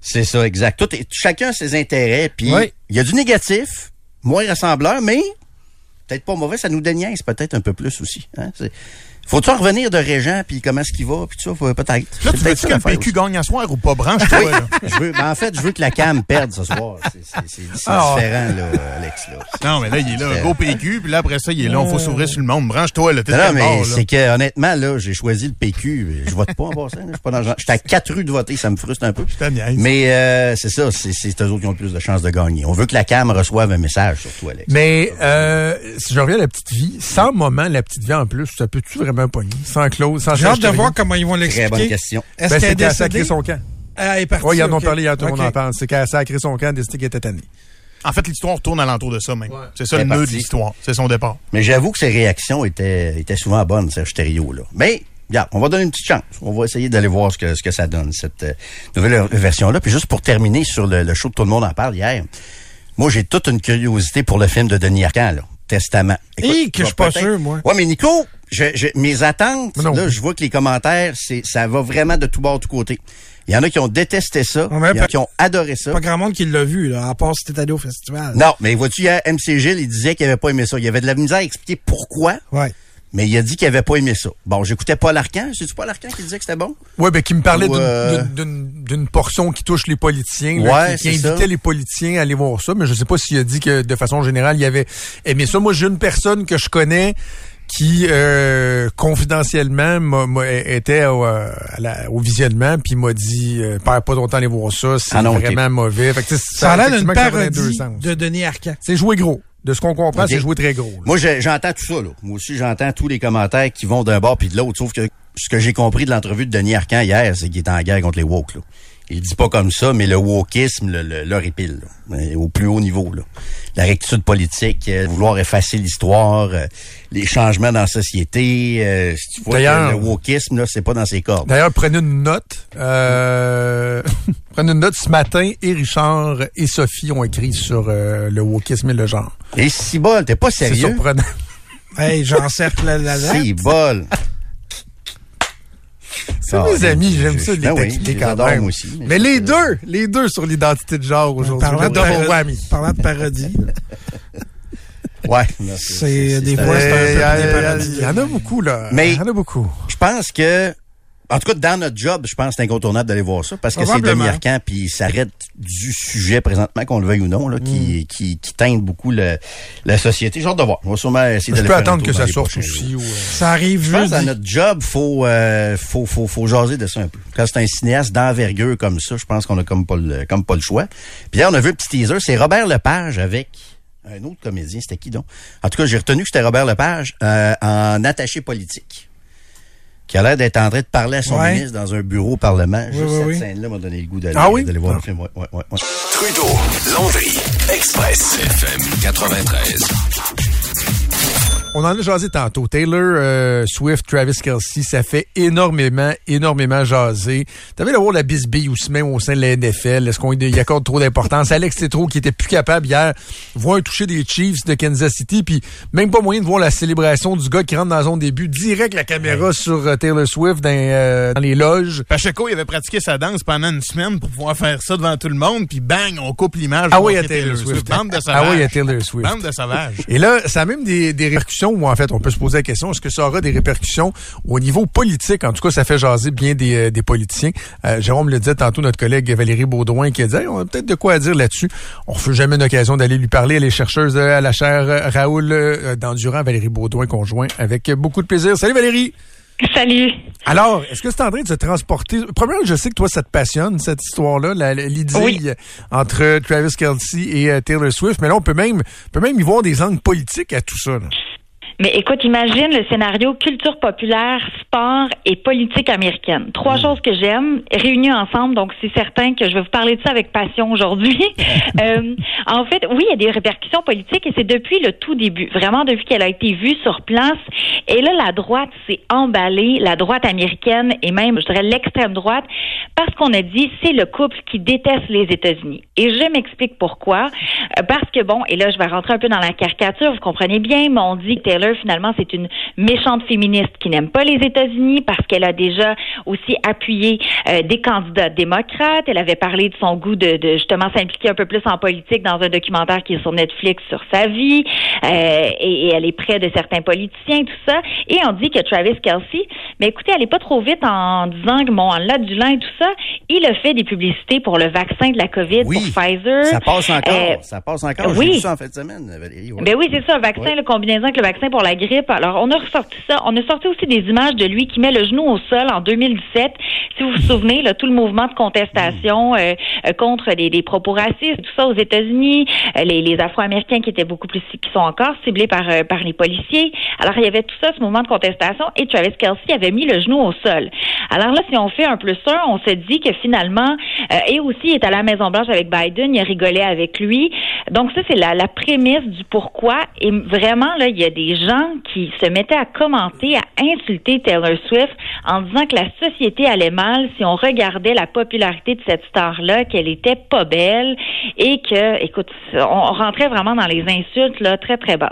S4: C'est ça, exact. Tout est- chacun a ses intérêts, puis il
S5: Oui.
S4: y a du négatif, moins rassembleur, mais peut-être pas mauvais, ça nous déniaise peut-être un peu plus aussi. Hein? Faut-tu en revenir de Régent, puis comment est-ce qu'il va, puis tout ça, faut- peut-être.
S1: Là, tu veux-tu
S4: ça
S1: que le
S4: l'affaire
S1: PQ
S4: aussi.
S1: gagne à soir ou pas? Branche-toi, là. [LAUGHS]
S4: Je veux, ben, en fait, je veux que la CAM perde ce soir. [LAUGHS] C'est-
S1: Ah.
S4: différent, là, Alex. Là.
S1: Non, mais là, il est là, go PQ, puis là, après ça, il est là, on faut s'ouvrir sur le monde. Branche-toi, là, t'es
S4: Non, mais c'est que honnêtement, là, j'ai choisi le PQ. Je vote pas en passant. Je suis pas dans le genre- J'étais à quatre rues de voter, ça me frustre un peu. Mais euh, c'est ça, c'est c'est eux autres qui ont le plus de chances de gagner. On veut que la CAM reçoive un message, surtout, Alex.
S3: Mais euh, si je reviens à la petite vie, sans moment, la petite vie en plus, ça peut-tu vraiment Sans Claude, sans
S5: J'ai hâte de voir comment ils vont
S4: Très
S5: l'expliquer.
S4: bonne question.
S5: Est-ce
S3: Ben,
S5: qu'elle est
S3: sacré son camp.
S5: Ah, elle est partie.
S3: Oui, ils en ont
S5: ok.
S3: parlé hier, tout le monde en parle. C'est qu'elle a sacré son camp, décidé qu'elle était tannée.
S1: En fait, l'histoire tourne alentour de ça, même. C'est ça le nœud de l'histoire. C'est son départ.
S4: Mais j'avoue que ses réactions étaient, étaient souvent bonnes, Serge Thériault, là. Mais, regarde, on va donner une petite chance. On va essayer d'aller voir ce que, ce que ça donne, cette euh, nouvelle version-là. Puis juste pour terminer sur le, le show que tout le monde en parle hier, moi, j'ai toute une curiosité pour le film de Denis Arcand, là. Testament.
S5: Hi, que je suis pas sûr, moi.
S4: Ouais, mais Nico, je, je- mes attentes, là, je vois que les commentaires, c'est, ça va vraiment de tout bord, de tout côté. Il y en a qui ont détesté ça. Il y en a qui ont adoré ça.
S5: Pas grand monde qui l'a vu, là, à part si t'es allé au festival.
S4: Non, mais vois-tu, hier, MC Gilles, il disait qu'il avait pas aimé ça. Il avait de la misère à expliquer pourquoi,
S5: Ouais.
S4: Mais il a dit qu'il avait pas aimé ça. Bon, j'écoutais Paul Arcan. C'est-tu Paul Arcan qui disait que c'était bon?
S3: Oui, ben, qui me parlait
S4: euh,
S3: d'une portion qui touche les politiciens, là,
S4: Ouais,
S3: qui, invitait
S4: ça.
S3: les politiciens à aller voir ça, mais je sais pas s'il a dit que de façon générale, il avait aimé ça. Moi, j'ai une personne que je connais qui, euh, confidentiellement, m'a- m'a- était au, euh, à la- au visionnement, puis m'a dit, euh, perds pas ton temps à aller voir ça, c'est
S4: Ah
S3: vraiment mauvais. Fait que, tu sais,
S5: Ça a l'air d'une
S3: ça deux
S5: parodie de Denis Arcand.
S3: C'est joué gros. De ce qu'on comprend, c'est joué très gros. là.
S4: Moi, j'entends tout ça, là. Moi aussi, j'entends tous les commentaires qui vont d'un bord puis de l'autre. Sauf que ce que j'ai compris de l'entrevue de Denis Arcand hier, c'est qu'il est en guerre contre les woke, là. Il dit pas comme ça, mais le wokisme le, le, leur épile, là. Mais au plus haut niveau. Là. La rectitude politique, euh, vouloir effacer l'histoire, euh, les changements dans la société. euh, si tu vois que le wokisme, là, c'est pas dans ses cordes.
S3: D'ailleurs, prenez une note. Euh, [LAUGHS] prenez une note. Ce matin, et Richard et Sophie ont écrit sur euh, le wokisme et le genre.
S4: Et si bol, t'es pas
S3: C'est
S4: sérieux?
S3: surprenant.
S5: Hey, j'encercle la, la
S4: Si bol. [LAUGHS]
S3: C'est
S4: Ah,
S3: mes amis,
S4: je-
S3: j'aime ça les
S4: ben
S3: taquiner quand
S4: adore,
S3: même.
S4: aussi, mais
S3: les deux, les deux sur l'identité de genre aujourd'hui.
S5: Parlant de, parodie, [LAUGHS]
S4: Ouais.
S5: c'est des fois, c'est un peu des parodies.
S3: Il y en a beaucoup, là.
S4: Mais-
S3: Il y en a beaucoup.
S4: Je pense que, en tout cas, dans notre job, je pense que c'est incontournable d'aller voir ça parce que c'est. Denis Arcand, puis ça arrête du sujet présentement, qu'on le veuille ou non, là,
S3: Mm.
S4: qui, qui, qui teinte beaucoup le- la société. J'ai hâte de voir. On va sûrement essayer
S3: Je peux attendre que ça sorte aussi. ou, euh,
S5: Ça arrive
S4: Je pense que dans notre job, faut, euh, faut, faut, faut jaser de ça un peu. Quand c'est un cinéaste d'envergure comme ça, je pense qu'on a comme pas le, comme pas le choix. Puis là, on a vu un petit teaser, c'est Robert Lepage avec un autre comédien, c'était qui donc? En tout cas, j'ai retenu que c'était Robert Lepage euh, en attaché politique. Qui a l'air d'être en train de parler à son
S5: Ouais.
S4: ministre dans un bureau au Parlement. Juste
S5: oui,
S4: cette
S5: oui.
S4: scène-là m'a donné le goût d'aller
S3: Ah
S4: voir
S3: Ah.
S4: le film. Ouais, ouais, ouais, ouais.
S2: Trudeau, Landry, Express, FM 93.
S3: On en a jasé tantôt. Taylor euh, Swift, Travis Kelsey, ça fait énormément, énormément jaser. T'avais le de la bisbille aussi même au sein de la NFL. Est-ce qu'on y accorde trop d'importance? Alex Tétro, qui était plus capable hier, voir un toucher des Chiefs de Kansas City, puis même pas moyen de voir la célébration du gars qui rentre dans la zone début, direct la caméra sur euh, Taylor Swift dans, euh, dans les loges.
S1: Pacheco, il avait pratiqué sa danse pendant une semaine pour pouvoir faire ça devant tout le monde, puis bang, on coupe l'image.
S3: Ah oui, à
S1: montrer
S3: Taylor Swift.
S1: Bande de
S3: Ah
S1: sauvages.
S3: oui, à Taylor Swift.
S1: Bande de sauvages.
S3: Et là, ça a même des, des répercussions, ou en fait, on peut se poser la question, est-ce que ça aura des répercussions au niveau politique? En tout cas, ça fait jaser bien des, euh, des politiciens. Euh, Jérôme le disait tantôt, notre collègue Valérie Baudouin, qui a dit, Hey, on a peut-être de quoi à dire là-dessus. On ne fait jamais une occasion d'aller lui parler. Elle est chercheuse euh, à la chaire Raoul euh, d'Endurant, Valérie Baudouin, conjoint, avec beaucoup de plaisir. Salut Valérie!
S9: Salut.
S3: Alors, est-ce que c'est en train de se transporter? Premièrement, je sais que toi, ça te passionne, cette histoire-là,
S9: Oui.
S3: entre Travis Kelsey et Taylor Swift. Mais là, on peut même, on peut même y voir des angles politiques à tout ça. là.
S9: Mais écoute, imagine le scénario culture populaire, sport et politique américaine. Trois choses que j'aime réunies ensemble, donc c'est certain que je vais vous parler de ça avec passion aujourd'hui. [LAUGHS] Euh, en fait, oui, il y a des répercussions politiques et c'est depuis le tout début, vraiment depuis qu'elle a été vue sur place. Et là, la droite s'est emballée, la droite américaine et même, je dirais, l'extrême droite, parce qu'on a dit c'est le couple qui déteste les États-Unis. Et je m'explique pourquoi. Euh, Parce que bon, et là, je vais rentrer un peu dans la caricature, vous comprenez bien, mais on dit que Taylor, finalement, c'est une méchante féministe qui n'aime pas les États-Unis parce qu'elle a déjà aussi appuyé euh, des candidats démocrates. Elle avait parlé de son goût de, de justement s'impliquer un peu plus en politique dans un documentaire qui est sur Netflix sur sa vie. Euh, et, et elle est près de certains politiciens, tout ça. Et on dit que Travis Kelsey, mais écoutez, elle est pas trop vite en disant que bon, en l'adulant et tout ça, il a fait des publicités pour le vaccin de la COVID
S4: Oui,
S9: pour Pfizer.
S4: Ça passe encore.
S9: Euh,
S4: ça passe encore.
S9: Oui.
S4: vu ça en fin de semaine, Valérie. ouais.
S9: ben oui, c'est ça, un vaccin,
S4: Ouais.
S9: le combinaison avec le vaccin pour la grippe. Alors, on a ressorti ça. On a sorti aussi des images de lui qui met le genou au sol en 2017. Si vous vous souvenez, là, tout le mouvement de contestation euh, euh, contre des, des propos racistes, tout ça aux États-Unis, euh, les, les Afro-Américains qui étaient beaucoup plus, qui sont encore ciblés par euh, par les policiers. Alors, il y avait tout ça, ce mouvement de contestation, et Travis Kelsey avait mis le genou au sol. Alors là, si on fait un plus un, on se dit que finalement, euh, et aussi, il est à la Maison Blanche avec Biden, il a rigolé avec lui. Donc ça, c'est la, la prémisse du pourquoi. Et vraiment, là, il y a des gens qui se mettaient à commenter, à insulter Taylor Swift en disant que la société allait mal si on regardait la popularité de cette star-là, qu'elle était pas belle et que, écoute, on rentrait vraiment dans les insultes là très très basses.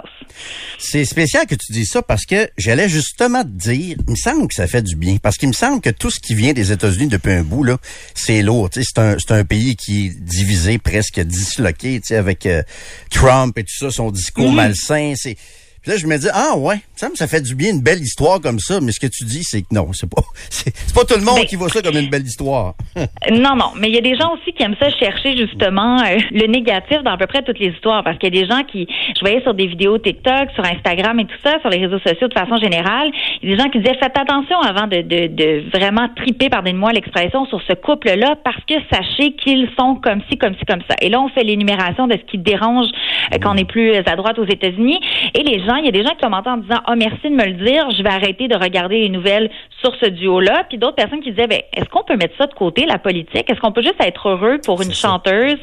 S4: C'est spécial que tu dis ça parce que j'allais justement te dire, il me semble que ça fait du bien. Parce qu'il me semble que tout ce qui vient des États-Unis depuis un bout, là, c'est lourd. C'est un, un pays qui est divisé, presque disloqué, tu sais, avec euh, Trump et tout ça, son discours malsain. C'est. Puis là, je me dis, ah ouais, ça ça fait du bien une belle histoire comme ça, mais ce que tu dis, c'est que non, c'est pas [LAUGHS] c'est pas tout le monde qui voit ça comme une belle histoire. [LAUGHS]
S9: Non, non, mais il y a des gens aussi qui aiment ça chercher justement euh, le négatif dans à peu près toutes les histoires parce qu'il y a des gens qui, je voyais sur des vidéos TikTok, sur Instagram et tout ça, sur les réseaux sociaux de façon générale, il y a des gens qui disaient faites attention avant de, de, de vraiment triper, pardonnez-moi l'expression, sur ce couple-là parce que sachez qu'ils sont comme ci, comme ci, comme ça. Et là, on fait l'énumération de ce qui dérange euh, quand on est plus à droite aux États-Unis. Et les gens, il y a des gens qui commentaient en disant oh merci de me le dire, je vais arrêter de regarder les nouvelles sur ce duo-là. Puis d'autres personnes qui disaient ben est-ce qu'on peut mettre ça de côté la politique? Est-ce qu'on peut juste être heureux pour une chanteuse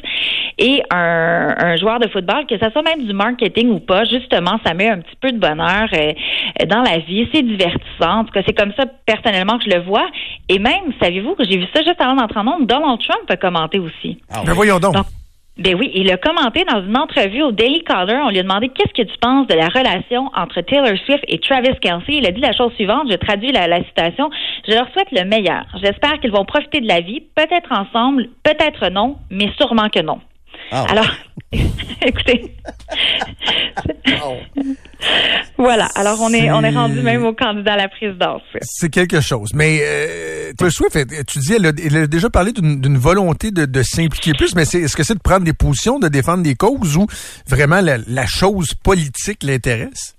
S9: et un, un joueur de football, que ça soit même du marketing ou pas Justement, ça met un petit peu de bonheur euh, dans la vie. C'est divertissant. En tout cas, c'est comme ça personnellement que je le vois. Et même, savez-vous que j'ai vu ça juste avant d'entrer en nombre, Donald Trump a commenté aussi.
S4: Ah
S3: Ben voyons donc.
S9: Donc, ben oui, il a commenté dans une entrevue au Daily Caller. On lui a demandé qu'est-ce que tu penses de la relation entre Taylor Swift et Travis Kelsey. Il a dit la chose suivante. Je traduis la, la citation. Je leur souhaite le meilleur. J'espère qu'ils vont profiter de la vie, peut-être ensemble, peut-être non, mais sûrement que non.
S4: Ah.
S9: Alors, [LAUGHS] écoutez. voilà. Alors, on est, on est rendu même au candidat à la présidence.
S3: C'est quelque chose. Mais euh, Taylor Swift, tu dis, elle a, elle a déjà parlé d'une volonté de, de s'impliquer plus, mais c'est- est-ce que c'est de prendre des positions, de défendre des causes ou vraiment la, la chose politique l'intéresse?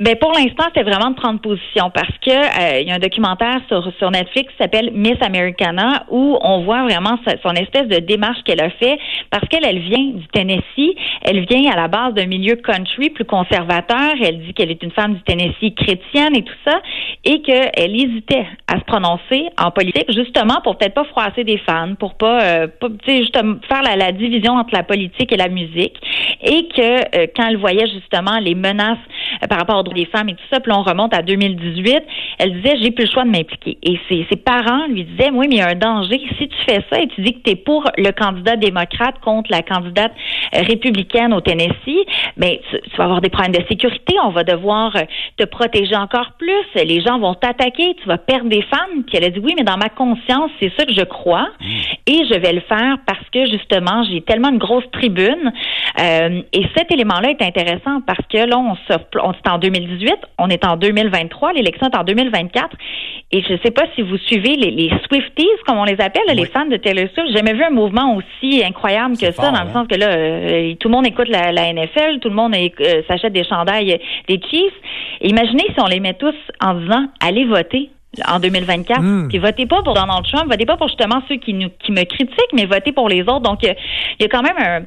S9: Ben pour l'instant, c'est vraiment de prendre position parce que euh, il y a un documentaire sur sur Netflix qui s'appelle Miss Americana où on voit vraiment son espèce de démarche qu'elle a fait parce qu'elle elle vient du Tennessee, elle vient à la base d'un milieu country plus conservateur, elle dit qu'elle est une femme du Tennessee chrétienne et tout ça et qu'elle hésitait à se prononcer en politique justement pour peut-être pas froisser des fans, pour pas, euh, pas justement faire la, la division entre la politique et la musique et que euh, quand elle voyait justement les menaces euh, par rapport aux droits des femmes et tout ça, puis là, on remonte à 2018, elle disait j'ai plus le choix de m'impliquer. Et ses, ses parents lui disaient oui, mais il y a un danger. Si tu fais ça et tu dis que tu es pour le candidat démocrate contre la candidate euh, républicaine au Tennessee, ben tu, tu vas avoir des problèmes de sécurité, on va devoir euh, te protéger encore plus, les gens vont t'attaquer, tu vas perdre des femmes. Puis elle a dit oui, mais dans ma conscience, c'est ça que je crois et je vais le faire parce que justement, j'ai tellement une grosse tribune. Euh, et cet élément-là est intéressant parce que là, on, se, on en 2018, on est en 2023, l'élection est en 2024. Et je ne sais pas si vous suivez les, les Swifties, comme on les appelle, les fans de Taylor Swift. J'ai jamais vu un mouvement aussi incroyable que ça,
S4: fort,
S9: dans le
S4: hein?
S9: sens que là, euh, tout le monde écoute la, la NFL, tout le monde euh, s'achète des chandails euh, des Chiefs. Imaginez si on les met tous en disant allez voter en 2024.
S3: Mm.
S9: Puis votez pas pour Donald Trump, votez pas pour justement ceux qui nous qui me critiquent, mais votez pour les autres. Donc il y a quand même un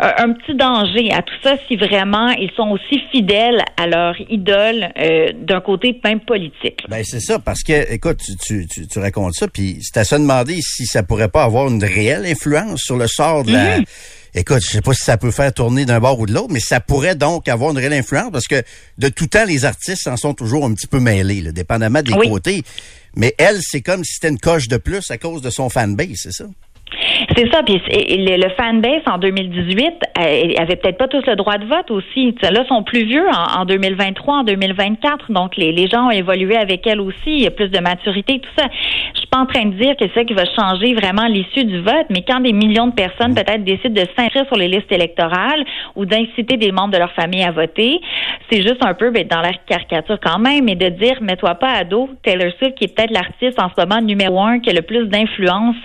S9: un petit danger à tout ça si vraiment ils sont aussi fidèles à leur idole euh, d'un côté même politique.
S4: Ben c'est ça, parce que, écoute, tu, tu, tu, tu racontes ça, puis c'est à se demander si ça pourrait pas avoir une réelle influence sur le sort de la... Écoute, je sais pas si ça peut faire tourner d'un bord ou de l'autre, mais ça pourrait donc avoir une réelle influence, parce que de tout temps, les artistes en sont toujours un petit peu mêlés, là, dépendamment des
S9: Oui.
S4: côtés. Mais elle, c'est comme si c'était une coche de plus à cause de son fanbase, c'est ça?
S9: C'est ça. Puis le, le fanbase en 2018 euh, avait peut-être pas tous le droit de vote aussi. Là, sont plus vieux en, en 2023, en 2024. Donc les, les gens ont évolué avec elle aussi. Il y a plus de maturité, tout ça. Je suis pas en train de dire que c'est ça qui va changer vraiment l'issue du vote, mais quand des millions de personnes peut-être décident de s'inscrire sur les listes électorales ou d'inciter des membres de leur famille à voter, c'est juste un peu ben, dans la caricature quand même, mais de dire mets-toi pas à dos Taylor Swift qui est peut-être l'artiste en ce moment numéro un qui a le plus d'influence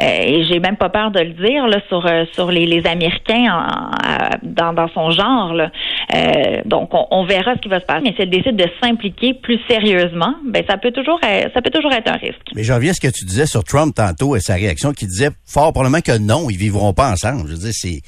S9: euh, et j'ai pas peur de le dire là sur euh, sur les, Américains en- dans, dans son genre. Là. Euh, donc on, verra ce qui va se passer. Mais si elle décide de s'impliquer plus sérieusement, ben ça peut toujours euh, ça peut toujours être un risque.
S4: Mais j'en reviens à ce que tu disais sur Trump tantôt et sa réaction qui disait fort probablement que non, ils vivront pas ensemble. Je veux dire, c'est.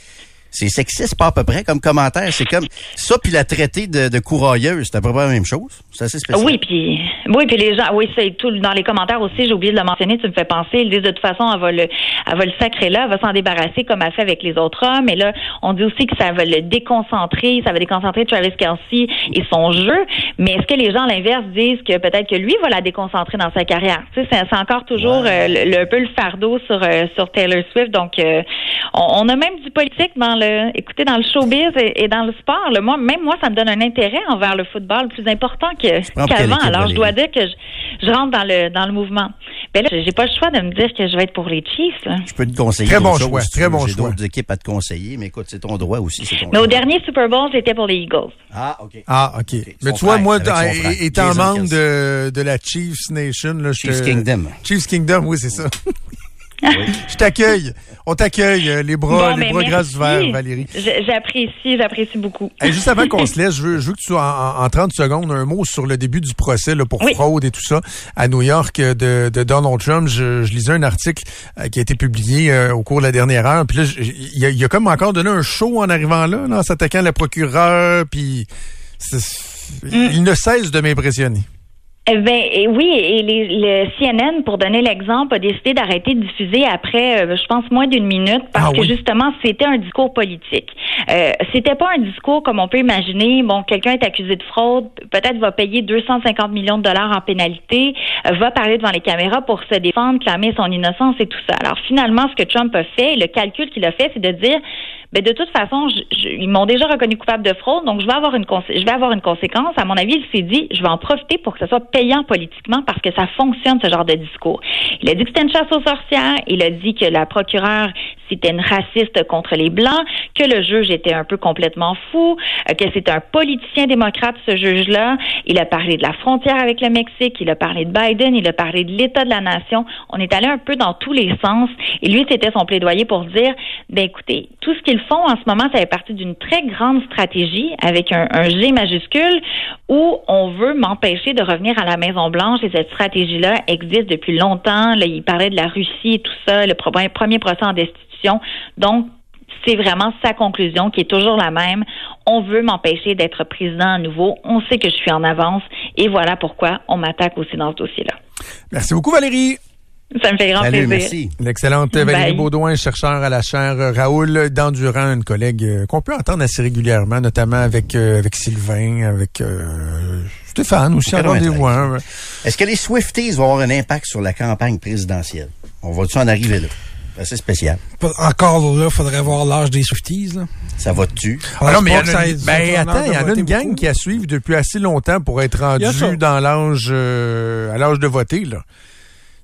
S4: C'est sexiste, pas à peu près comme commentaire. C'est comme ça, puis la traiter de, de courailleuse, c'est à peu près la même chose. C'est assez spécial.
S9: Oui, puis oui, puis les gens, oui, c'est tout dans les commentaires aussi. J'ai oublié de le mentionner. Tu me fais penser. Ils disent de toute façon, elle va le, elle va le sacrer là, elle va s'en débarrasser comme elle fait avec les autres hommes. Et là, on dit aussi que ça va le déconcentrer, ça va déconcentrer Travis Kelsey et son jeu. Mais est-ce que les gens à l'inverse disent que peut-être que lui va la déconcentrer dans sa carrière? Tu sais, c'est encore toujours euh, le, le- un peu le fardeau sur euh, sur Taylor Swift. Donc, euh, on, on a même du politique dans le, écoutez, dans le showbiz et, et dans le sport. là. moi, même moi, ça me donne un intérêt envers le football plus important
S4: quelle
S9: qu'avant.
S4: équipe,
S9: Alors, je dois dire que je, je rentre dans le dans le mouvement. Ben là, j'ai pas le choix de me dire que je vais être pour les Chiefs. là.
S4: Je peux te conseiller.
S3: Très bon choix, très bon
S4: J'ai
S3: choix.
S4: d'autres équipes à te conseiller, mais écoute, c'est ton droit aussi. ton
S9: Mais au dernier Super Bowl, j'étais pour les Eagles.
S4: Ah, OK.
S3: Ah, OK. Mais tu vois,
S4: frère,
S3: moi, dans-
S4: frère,
S3: étant membre de, de la Chiefs Nation, là, je
S4: Chiefs
S3: te-
S4: Kingdom.
S3: Chiefs Kingdom, oui, c'est ça. [LAUGHS] [LAUGHS] Je t'accueille. On t'accueille, euh, les bras,
S9: Bon,
S3: les
S9: ben,
S3: bras
S9: merci.
S3: ouverts, Valérie.
S9: J'apprécie, j'apprécie beaucoup.
S3: Juste avant qu'on se [LAUGHS] laisse, je veux, je veux que tu sois en, en 30 secondes un mot sur le début du procès là, pour
S9: Oui.
S3: fraude et tout ça à New York euh, de, de Donald Trump. Je, je lisais un article euh, qui a été publié euh, au cours de la dernière heure. Puis là, il a, il a comme encore donné un show en arrivant là, là en s'attaquant à la procureure. Puis c'est- il ne cesse de m'impressionner.
S9: Eh ben oui, et les, le CNN, pour donner l'exemple, a décidé d'arrêter de diffuser après, euh, je pense, moins d'une minute, parce
S3: Ah
S9: que
S3: oui.
S9: justement, c'était un discours politique. Euh, c'était pas un discours comme on peut imaginer. Bon, quelqu'un est accusé de fraude, peut-être va payer 250 millions de dollars en pénalité, euh, va parler devant les caméras pour se défendre, clamer son innocence et tout ça. Alors finalement, ce que Trump a fait, le calcul qu'il a fait, c'est de dire ben de toute façon, je- je- ils m'ont déjà reconnu coupable de fraude, donc je vais avoir une je vais avoir une conséquence. À mon avis, il s'est dit, je vais en profiter pour que ce soit payant politiquement parce que ça fonctionne ce genre de discours. Il a dit que c'était une chasse aux sorcières. Il a dit que la procureure c'était une raciste contre les blancs, que le juge était un peu complètement fou, euh, que c'était un politicien démocrate ce juge-là. Il a parlé de la frontière avec le Mexique, il a parlé de Biden, il a parlé de l'état de la nation. On est allé un peu dans tous les sens. Et lui, c'était son plaidoyer pour dire Ben écoutez, tout ce qu'ils font en ce moment, ça fait partie d'une très grande stratégie avec un, G majuscule où on veut m'empêcher de revenir à la Maison Blanche et cette stratégie-là existe depuis longtemps. Là, il parlait de la Russie tout ça, le pro- premier procès en destitution. Donc, c'est vraiment sa conclusion qui est toujours la même. On veut m'empêcher d'être président à nouveau. On sait que je suis en avance et voilà pourquoi on m'attaque aussi dans ce dossier-là.
S3: Merci beaucoup, Valérie.
S9: Ça me fait grand
S4: Salut,
S9: plaisir.
S4: merci.
S3: L'excellente Valérie
S9: Bye.
S3: Baudouin, chercheur à la chaire euh, Raoul Dandurand, une collègue euh, qu'on peut entendre assez régulièrement, notamment avec euh, avec Sylvain, avec euh, Stéphane aussi en
S4: 93.
S3: rendez-vous. hein.
S4: Est-ce que les Swifties vont avoir un impact sur la campagne présidentielle? On va-tu en arriver là? C'est assez spécial.
S5: Encore là, faudrait voir l'âge des Swifties. Là.
S4: Ça va dessus.
S3: Ah non, mais il y a une- ben, attends, il y en a
S5: voter
S3: une gang
S5: beaucoup.
S3: qui a suivi depuis assez longtemps pour être
S5: Il y a ça.
S3: rendu dans l'âge euh, à l'âge de voter là.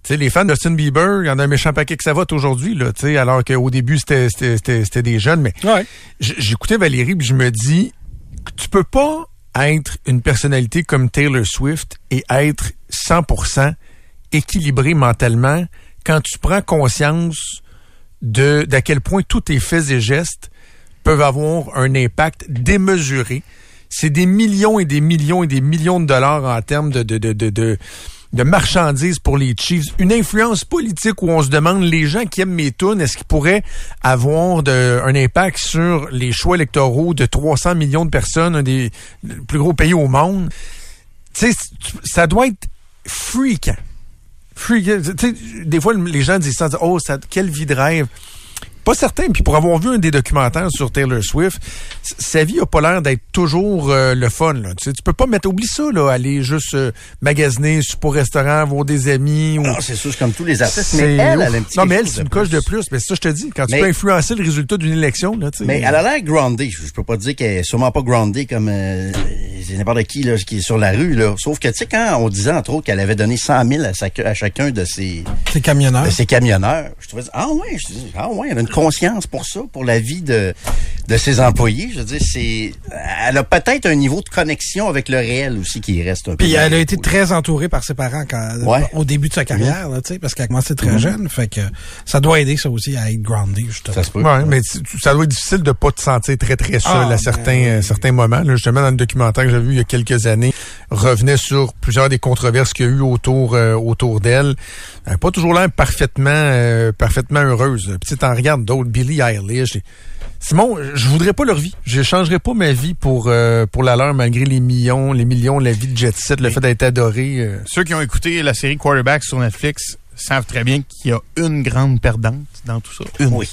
S3: Sais, les fans de Justin Bieber, il y en a un méchant paquet que ça vote aujourd'hui, là, tu sais, alors qu'au début, c'était, c'était, c'était, des jeunes, mais
S5: Ouais.
S3: j'écoutais Valérie puis je me dis, tu peux pas être une personnalité comme Taylor Swift et être 100% équilibré mentalement quand tu prends conscience de d'à quel point tous tes faits et gestes peuvent avoir un impact démesuré. C'est des millions et des millions et des millions de dollars en termes de, de, de, de, de, de marchandises pour les Chiefs. Une influence politique où on se demande, les gens qui aiment mes tunes, est-ce qu'ils pourraient avoir un impact sur les choix électoraux de 300 millions de personnes, un des plus gros pays au monde? Tu sais, ça doit être freakant. Sais, des fois, les gens disent ça, oh, quelle vie de rêve. Pas certain. Puis pour avoir vu un des documentaires sur Taylor Swift, sa vie a pas l'air d'être toujours euh, le fun. Là. Tu, sais, tu peux pas mettre, oublie ça, là, aller juste euh, magasiner, super au restaurant, voir des amis. ou-
S4: Non, c'est sûr, c'est comme tous les artistes, mais elle, elle a un petit
S3: Non, mais elle, c'est une coche de plus. Mais ça, je te dis, quand
S4: Mais-
S3: tu peux influencer le résultat d'une élection, là, tu sais.
S4: Mais elle a l'air groundée. Je, peux pas dire qu'elle est sûrement pas groundée comme euh, n'importe qui là, qui est sur la rue. Là. Sauf que, tu sais, quand on disait, entre autres, qu'elle avait donné 100 000 à, chacun de ses,
S5: C'est camionneur.
S4: de ses camionneurs, je trouvais, ah ouais, je dis, ah ouais, elle a une conscience pour ça, pour la vie de, de ses employés. Je veux dire, c'est, elle a peut-être un niveau de connexion avec le réel aussi qui reste un peu.
S5: Puis elle a été très entourée par ses parents quand,
S4: Ouais.
S5: au début de sa carrière, là, tu sais, parce qu'elle a commencé très jeune. Fait que ça doit aider ça aussi à être groundé, justement.
S4: Ça se peut.
S3: Ouais, mais ça doit être difficile de pas te sentir très très seul
S5: Ah,
S3: à certains euh, certains moments. Là, justement, dans le documentaire que j'avais vu il y a quelques années, revenait sur plusieurs des controverses qu'il y a eu autour euh, autour d'elle. Pas toujours l'air parfaitement euh, parfaitement heureuse. Puis tu t'en regardes d'autres, Billie Eilish. Simon, je voudrais pas leur vie. Je changerais pas ma vie pour euh, pour la leur malgré les millions, les millions, la vie de jet set, le fait d'être adoré. euh.
S1: Ceux qui ont écouté la série Quarterback sur Netflix savent très bien qu'il y a une grande perdante dans tout ça. Une.
S4: Oui.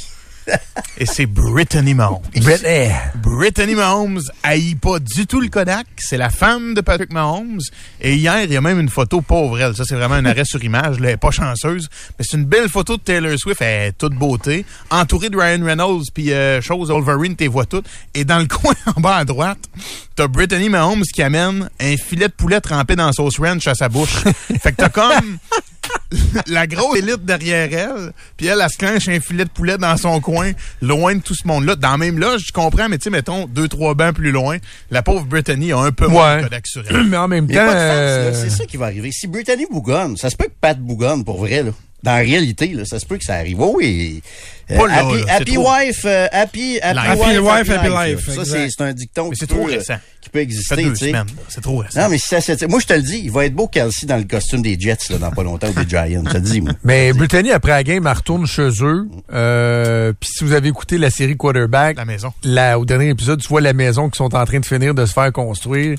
S4: [LAUGHS]
S1: Et c'est Brittany Mahomes.
S3: Britney.
S1: Brittany Mahomes haït pas du tout le Kodak. C'est la femme de Patrick Mahomes. Et hier, il y a même une photo pauvre elle. Ça, c'est vraiment un arrêt sur image. Là. Elle est pas chanceuse. Mais c'est une belle photo de Taylor Swift. Elle est toute beauté. Entourée de Ryan Reynolds. Puis, euh, chose, Wolverine, t'es vois toutes. Et dans le [LAUGHS] coin en bas à droite, t'as Brittany Mahomes qui amène un filet de poulet trempé dans la sauce ranch à sa bouche. fait que t'as comme [LAUGHS] la grosse élite derrière elle, puis elle, elle se clenche un filet de poulet dans son coin, loin de tout ce monde-là. Dans la même loge, je comprends, mais tu sais, mettons, deux, trois bancs plus loin, la pauvre Brittany a un peu moins de Kodak sur [CLEARS THROAT] elle.
S3: Mais en même temps, euh,
S4: c'est ça qui va arriver. Si Brittany bougonne, ça se peut que Pat bougonne pour vrai, là. Dans la réalité, là, ça se peut que ça arrive. Oh oui. Euh,
S1: Pas là,
S4: happy
S1: là, c'est
S4: happy
S1: trop.
S4: wife, euh, happy, happy,
S1: Life.
S5: Happy wife, happy life,
S4: Ça, c'est c'est un dicton qui
S1: c'est trop
S4: peut, euh,
S1: récent.
S4: qui peut exister.
S1: C'est trop récent.
S4: Non, mais si ça, moi, je te le dis, il va être beau Kelsey dans le costume des Jets, là, dans pas longtemps, ou des Giants. Je te le dis, moi.
S3: Mais Brittany, après la game, elle retourne chez eux. Euh, Puis si vous avez écouté la série Quarterback,
S1: La maison.
S3: la- au dernier épisode, tu vois la maison qui sont en train de finir de se faire construire,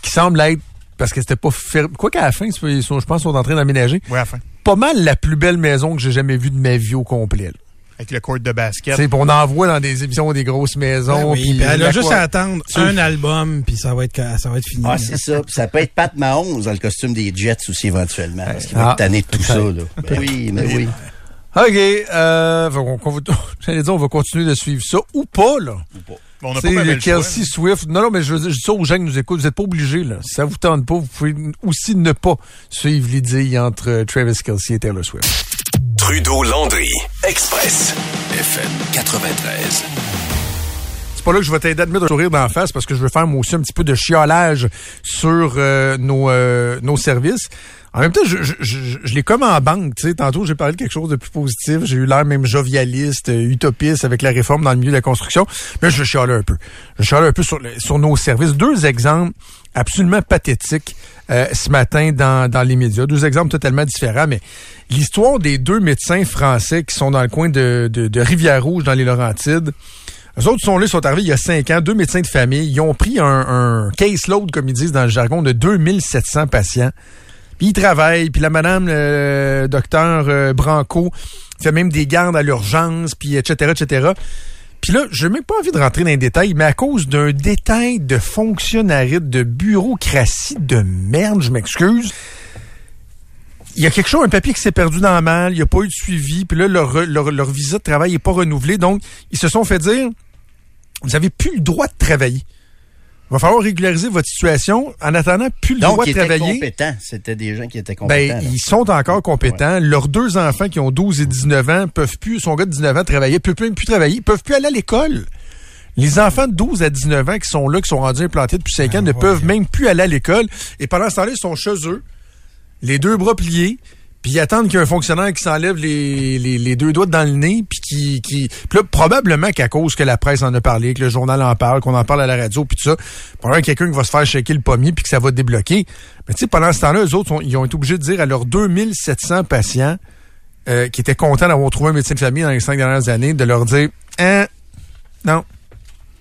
S3: qui semble être, parce que c'était pas fermé. Quoi qu'à la fin, ils sont- je pense qu'ils sont en train d'aménager.
S1: Ouais, à la fin.
S3: Pas mal la plus belle maison que j'ai jamais vue de ma vie au complet. là.
S1: Avec le court de basket.
S3: On en voit dans des émissions des grosses maisons.
S5: Ben oui,
S3: puis
S5: elle a juste
S3: quoi-
S5: à attendre
S3: Tu-
S5: un album, puis ça va être ça va être fini.
S4: Ah, c'est ça. Ça peut être Pat Mahomes dans le costume des Jets aussi, éventuellement. Parce qu'il va
S3: Ah,
S4: être tanné de tout ça, là. Ben oui, mais oui.
S3: OK. Euh, va- [LAUGHS] J'allais dire, on va continuer de suivre ça ou pas, là.
S1: Bon, on pas
S3: le
S1: choix,
S3: Kelsey Swift. Non, non, mais je, veux dire, je dis ça aux gens qui nous écoutent. Vous n'êtes pas obligés, là. Si ça vous tente pas, vous pouvez aussi ne pas suivre l'idée entre euh, Travis Kelsey et Taylor Swift.
S2: Trudeau Landry, Express, FM 93.
S3: Pas là que je vais t'aider à te mettre un sourire d'en face parce que je veux faire moi aussi un petit peu de chiolage sur euh, nos, euh, nos services. En même temps, je, je, je, je l'ai comme en banque. Tu sais, tantôt, j'ai parlé de quelque chose de plus positif. J'ai eu l'air même jovialiste, euh, utopiste avec la réforme dans le milieu de la construction. Mais je chiale un peu. Je chiale un peu sur, sur nos services. Deux exemples absolument pathétiques euh, ce matin dans, dans les médias. Deux exemples totalement différents, mais l'histoire des deux médecins français qui sont dans le coin de, de, de Rivière-Rouge, dans les Laurentides, eux autres sont là, sont arrivés il y a cinq ans, deux médecins de famille. Ils ont pris un, un caseload, comme ils disent dans le jargon, de 2700 patients. Puis ils travaillent, puis la madame, le docteur euh, Branco, fait même des gardes à l'urgence, puis etc., etc. Puis là, j'ai même pas envie de rentrer dans les détails, mais à cause d'un détail de fonctionnariat, de bureaucratie de merde, je m'excuse, il y a quelque chose, un papier qui s'est perdu dans la malle, il n'y a pas eu de suivi, puis là, leur, leur, leur visa de travail n'est pas renouvelée. Donc, ils se sont fait dire, vous n'avez plus le droit de travailler. Il va falloir régulariser votre situation. En attendant, plus le
S4: Donc,
S3: droit
S4: ils
S3: de
S4: étaient
S3: travailler.
S4: compétents. C'était des gens qui étaient compétents.
S3: Ben, ils sont encore compétents. Leurs deux enfants qui ont 12 et 19 ans peuvent plus, son gars de 19 ans travailler, peuvent même plus travailler, peuvent plus aller à l'école. Les enfants de 12 à 19 ans qui sont là, qui sont rendus implantés depuis 5 ans, ne peuvent même plus aller à l'école. Et pendant ce temps-là, ils sont chez eux, les deux bras pliés, puis ils attendent qu'il y ait un fonctionnaire qui s'enlève les, les, deux doigts dans le nez, puis qui... qui puis là, probablement qu'à cause que la presse en a parlé, que le journal en parle, qu'on en parle à la radio, puis tout ça, probablement quelqu'un qui va se faire shaker le pommier, puis que ça va débloquer. Mais tu sais, pendant ce temps-là, eux autres, ils ont été obligés de dire à leurs 2700 patients euh, qui étaient contents d'avoir trouvé un médecin de famille dans les cinq dernières années, de leur dire, hein, non,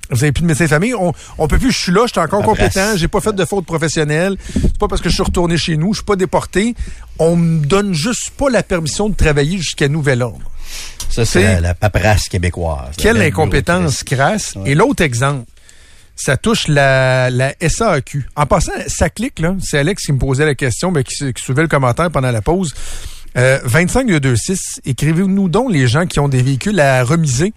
S3: vous avez plus de médecin de famille? On, on peut plus, je suis là, je suis encore compétent, j'ai pas fait de faute professionnelle. C'est pas parce que je suis retourné chez nous, je suis pas déporté. On me donne juste pas la permission de travailler jusqu'à nouvel ordre.
S4: Ça, c'est la, la paperasse québécoise.
S3: Quelle incompétence crasse.
S4: Ouais.
S3: Et l'autre exemple, ça touche la, la SAQ. En passant, ça clique, là. C'est Alex qui me posait la question, ben, qui, qui soulevait le commentaire pendant la pause. Euh, 25 226, écrivez-nous donc les gens qui ont des véhicules à remiser.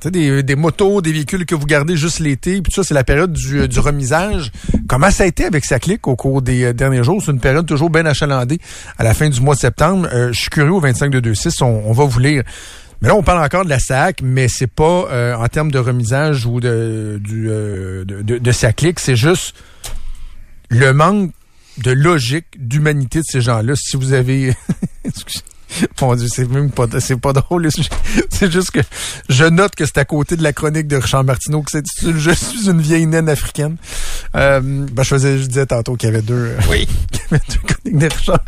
S3: Tu sais, des, des motos, des véhicules que vous gardez juste l'été, puis ça, c'est la période du, euh, du remisage. Comment ça a été avec sa clique au cours des euh, derniers jours? C'est une période toujours bien achalandée à la fin du mois de septembre. Euh, je suis curieux au 25 226, on, on va vous lire. Mais là, on parle encore de la SAC, mais c'est pas euh, en termes de remisage ou de, du, euh, de, de, de c'est juste le manque de logique, d'humanité de ces gens-là. Si vous avez... [LAUGHS] [LAUGHS] Mon Dieu, c'est même pas, c'est pas drôle. [LAUGHS] C'est juste que je note que c'est à côté de la chronique de Richard Martineau que c'est Je suis une vieille naine africaine. Euh, ben, je, faisais, je disais tantôt qu'il y avait deux, oui. [LAUGHS] qu'il y avait deux chroniques de Richard.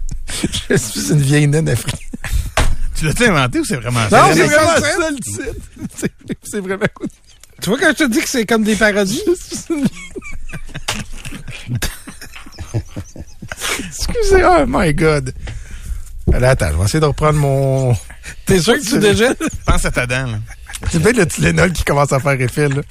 S3: Je suis une vieille naine africaine.
S1: Tu l'as-tu inventé ou c'est vraiment
S5: Non,
S1: ça?
S5: c'est vraiment
S3: ça,
S5: ça.
S3: le titre. C'est- C'est vraiment cool.
S5: Tu vois quand je te dis que c'est comme des parodies?
S3: Excusez, oh my God. Là, attends, je vais essayer de reprendre mon...
S5: T'es sûr que tu déjà? [LAUGHS]
S1: Pense à ta dent, là.
S3: C'est peut-être le Tylenol qui commence à faire effet, là.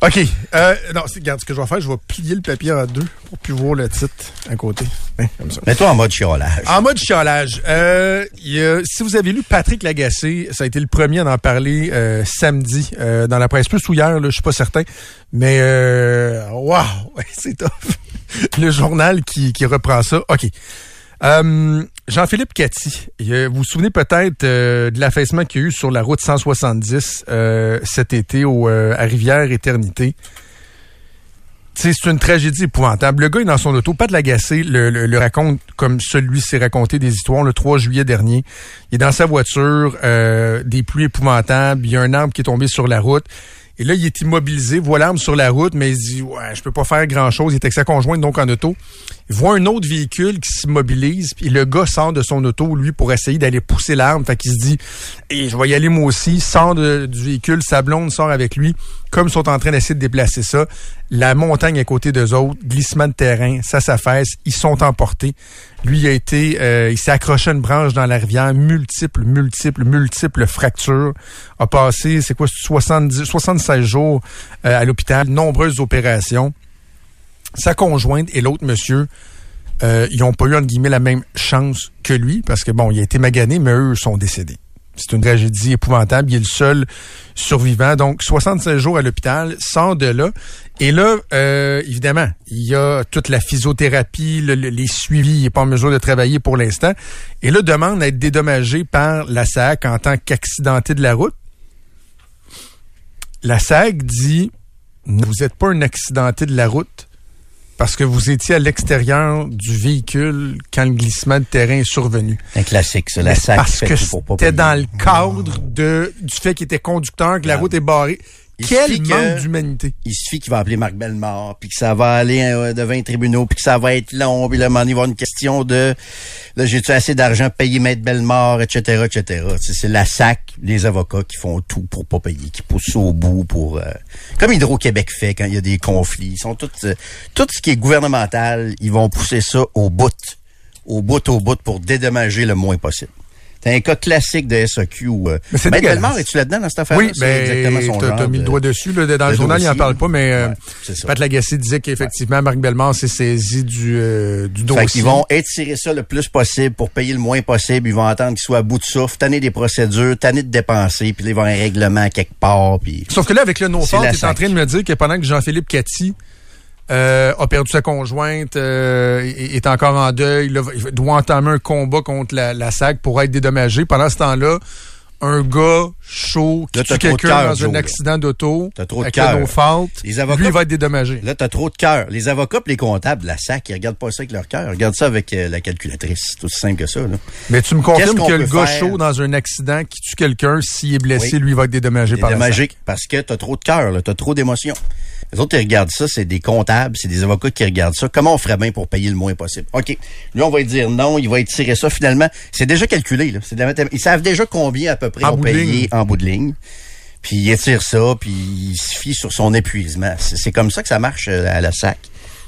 S3: OK. Euh, non, regarde, ce que je vais faire, je vais plier le papier en deux pour plus voir le titre à côté. Hein, comme ça.
S4: Mets-toi en mode chiolage.
S3: En mode chiolage, euh, il y a- si vous avez lu Patrick Lagacé, ça a été le premier à en parler euh, samedi euh, dans la presse, plus ou hier, là, je suis pas certain, mais euh, wow, ouais, [LAUGHS] c'est top. le journal qui, qui reprend ça. OK. Euh, Jean-Philippe Cathy, a- vous vous souvenez peut-être euh, de l'affaissement qu'il y a eu sur la route 170 euh, cet été euh, à Rivière-Éternité. C'est une tragédie épouvantable. Le gars est dans son auto, pas de l'agacer, le, le, le raconte comme celui s'est raconté des histoires le 3 juillet dernier. Il est dans sa voiture, euh, des pluies épouvantables, il y a un arbre qui est tombé sur la route. Et là, il est immobilisé, voit l'arbre sur la route, mais il dit Ouais, je peux pas faire grand chose. Il est avec sa conjointe donc en auto. Il voit un autre véhicule qui s'immobilise, puis le gars sort de son auto, lui, pour essayer d'aller pousser l'arbre. Fait qu'il se dit Et je vais y aller moi aussi, sort du véhicule, sa blonde sort avec lui, comme ils sont en train d'essayer de déplacer ça. La montagne à côté d'eux autres, glissement de terrain, ça s'affaisse, ils sont emportés. Lui, a été, euh, il s'est accroché à une branche dans la rivière, multiples, multiples, multiples fractures. A passé, c'est quoi, 70, 76 jours euh, à l'hôpital, nombreuses opérations. Sa conjointe et l'autre monsieur, euh, ils n'ont pas eu, entre guillemets, la même chance que lui, parce que, bon, il a été magané, mais eux sont décédés. C'est une tragédie épouvantable. Il est le seul survivant. Donc, 76 jours à l'hôpital, sort de là. Et là, euh, évidemment, il y a toute la physiothérapie, le- le- les suivis. Il n'est pas en mesure de travailler pour l'instant. Et là, demande à être dédommagé par la SAC en tant qu'accidenté de la route. la SAG dit vous n'êtes pas un accidenté de la route parce que vous étiez à l'extérieur du véhicule quand le glissement de terrain est survenu.
S4: Un classique, ça. La SAC
S3: parce que c'était dans le cadre de, du fait qu'il était conducteur, que la
S4: Ah.
S3: route est barrée.
S4: Il
S3: Quel
S4: suffit
S3: manque
S4: que-
S3: d'humanité.
S4: Il suffit qu'il va appeler Marc Bellemare, puis que ça va aller euh, devant les tribunaux, puis que ça va être long, puis là, il va une question de là, j'ai-tu assez d'argent pour payer Maître Bellemare, etc., etc. C'est la SAC, les avocats qui font tout pour pas payer, qui poussent ça au bout pour... euh, comme Hydro-Québec fait quand il y a des conflits. Ils sont tous... euh, tout ce qui est gouvernemental, ils vont pousser ça au bout, au bout, au bout, pour dédommager le moins possible. C'est un cas classique de SAQ où... Euh,
S3: Mais c'est.
S4: Bellemare, es-tu là-dedans dans cette affaire-là?
S3: Oui,
S4: C'est exactement
S3: ben,
S4: son
S3: t'as mis le doigt dessus. Là, dans le journal, il n'en parle pas, mais euh. Pat Lagacé disait qu'effectivement, Marc Bellemare s'est saisi du, euh, du
S4: Fait
S3: dossier.
S4: qu'ils vont étirer ça le plus possible pour payer le moins possible. Ils vont attendre qu'ils soient à bout de souffle, tanner des procédures, tanner de dépenser, puis ils vont un règlement quelque part. Puis...
S3: Sauf que là, avec le
S4: la
S3: tu es en train de me dire que pendant que Jean-Philippe Cathy euh, a perdu sa conjointe, euh, est encore en deuil, là, il doit entamer un combat contre la, la SAC pour être dédommagé. Pendant ce temps-là, un gars chaud qui
S4: Là,
S3: tue quelqu'un dans
S4: Joe,
S3: un accident d'auto
S4: trop de
S3: avec
S4: Les avocats-
S3: lui, va être dédommagé.
S4: Là, t'as trop de cœur. Les avocats pis les comptables de la SAC, ils regardent pas ça avec leur cœur. Ils regardent ça avec euh, la calculatrice. C'est aussi simple que ça. Là.
S3: Mais tu me confirmes que le gars
S4: faire?
S3: chaud dans un accident qui tue quelqu'un, s'il est blessé,
S4: Oui.
S3: lui, va être dédommagé par la SAC.
S4: Dédommagé parce que t'as trop de cœur, t'as trop d'émotions. Les autres, ils regardent ça, c'est des comptables, c'est des avocats qui regardent ça. Comment on ferait bien pour payer le moins possible? OK. Lui, on va lui dire non, il va étirer ça finalement. C'est déjà calculé, là. C'est de. Ils savent déjà combien à peu près
S3: En
S4: on
S3: ligne.
S4: en bout de ligne. Puis il étire ça, puis il se fie sur son épuisement. C'est c'est comme ça que ça marche euh, à la SAC,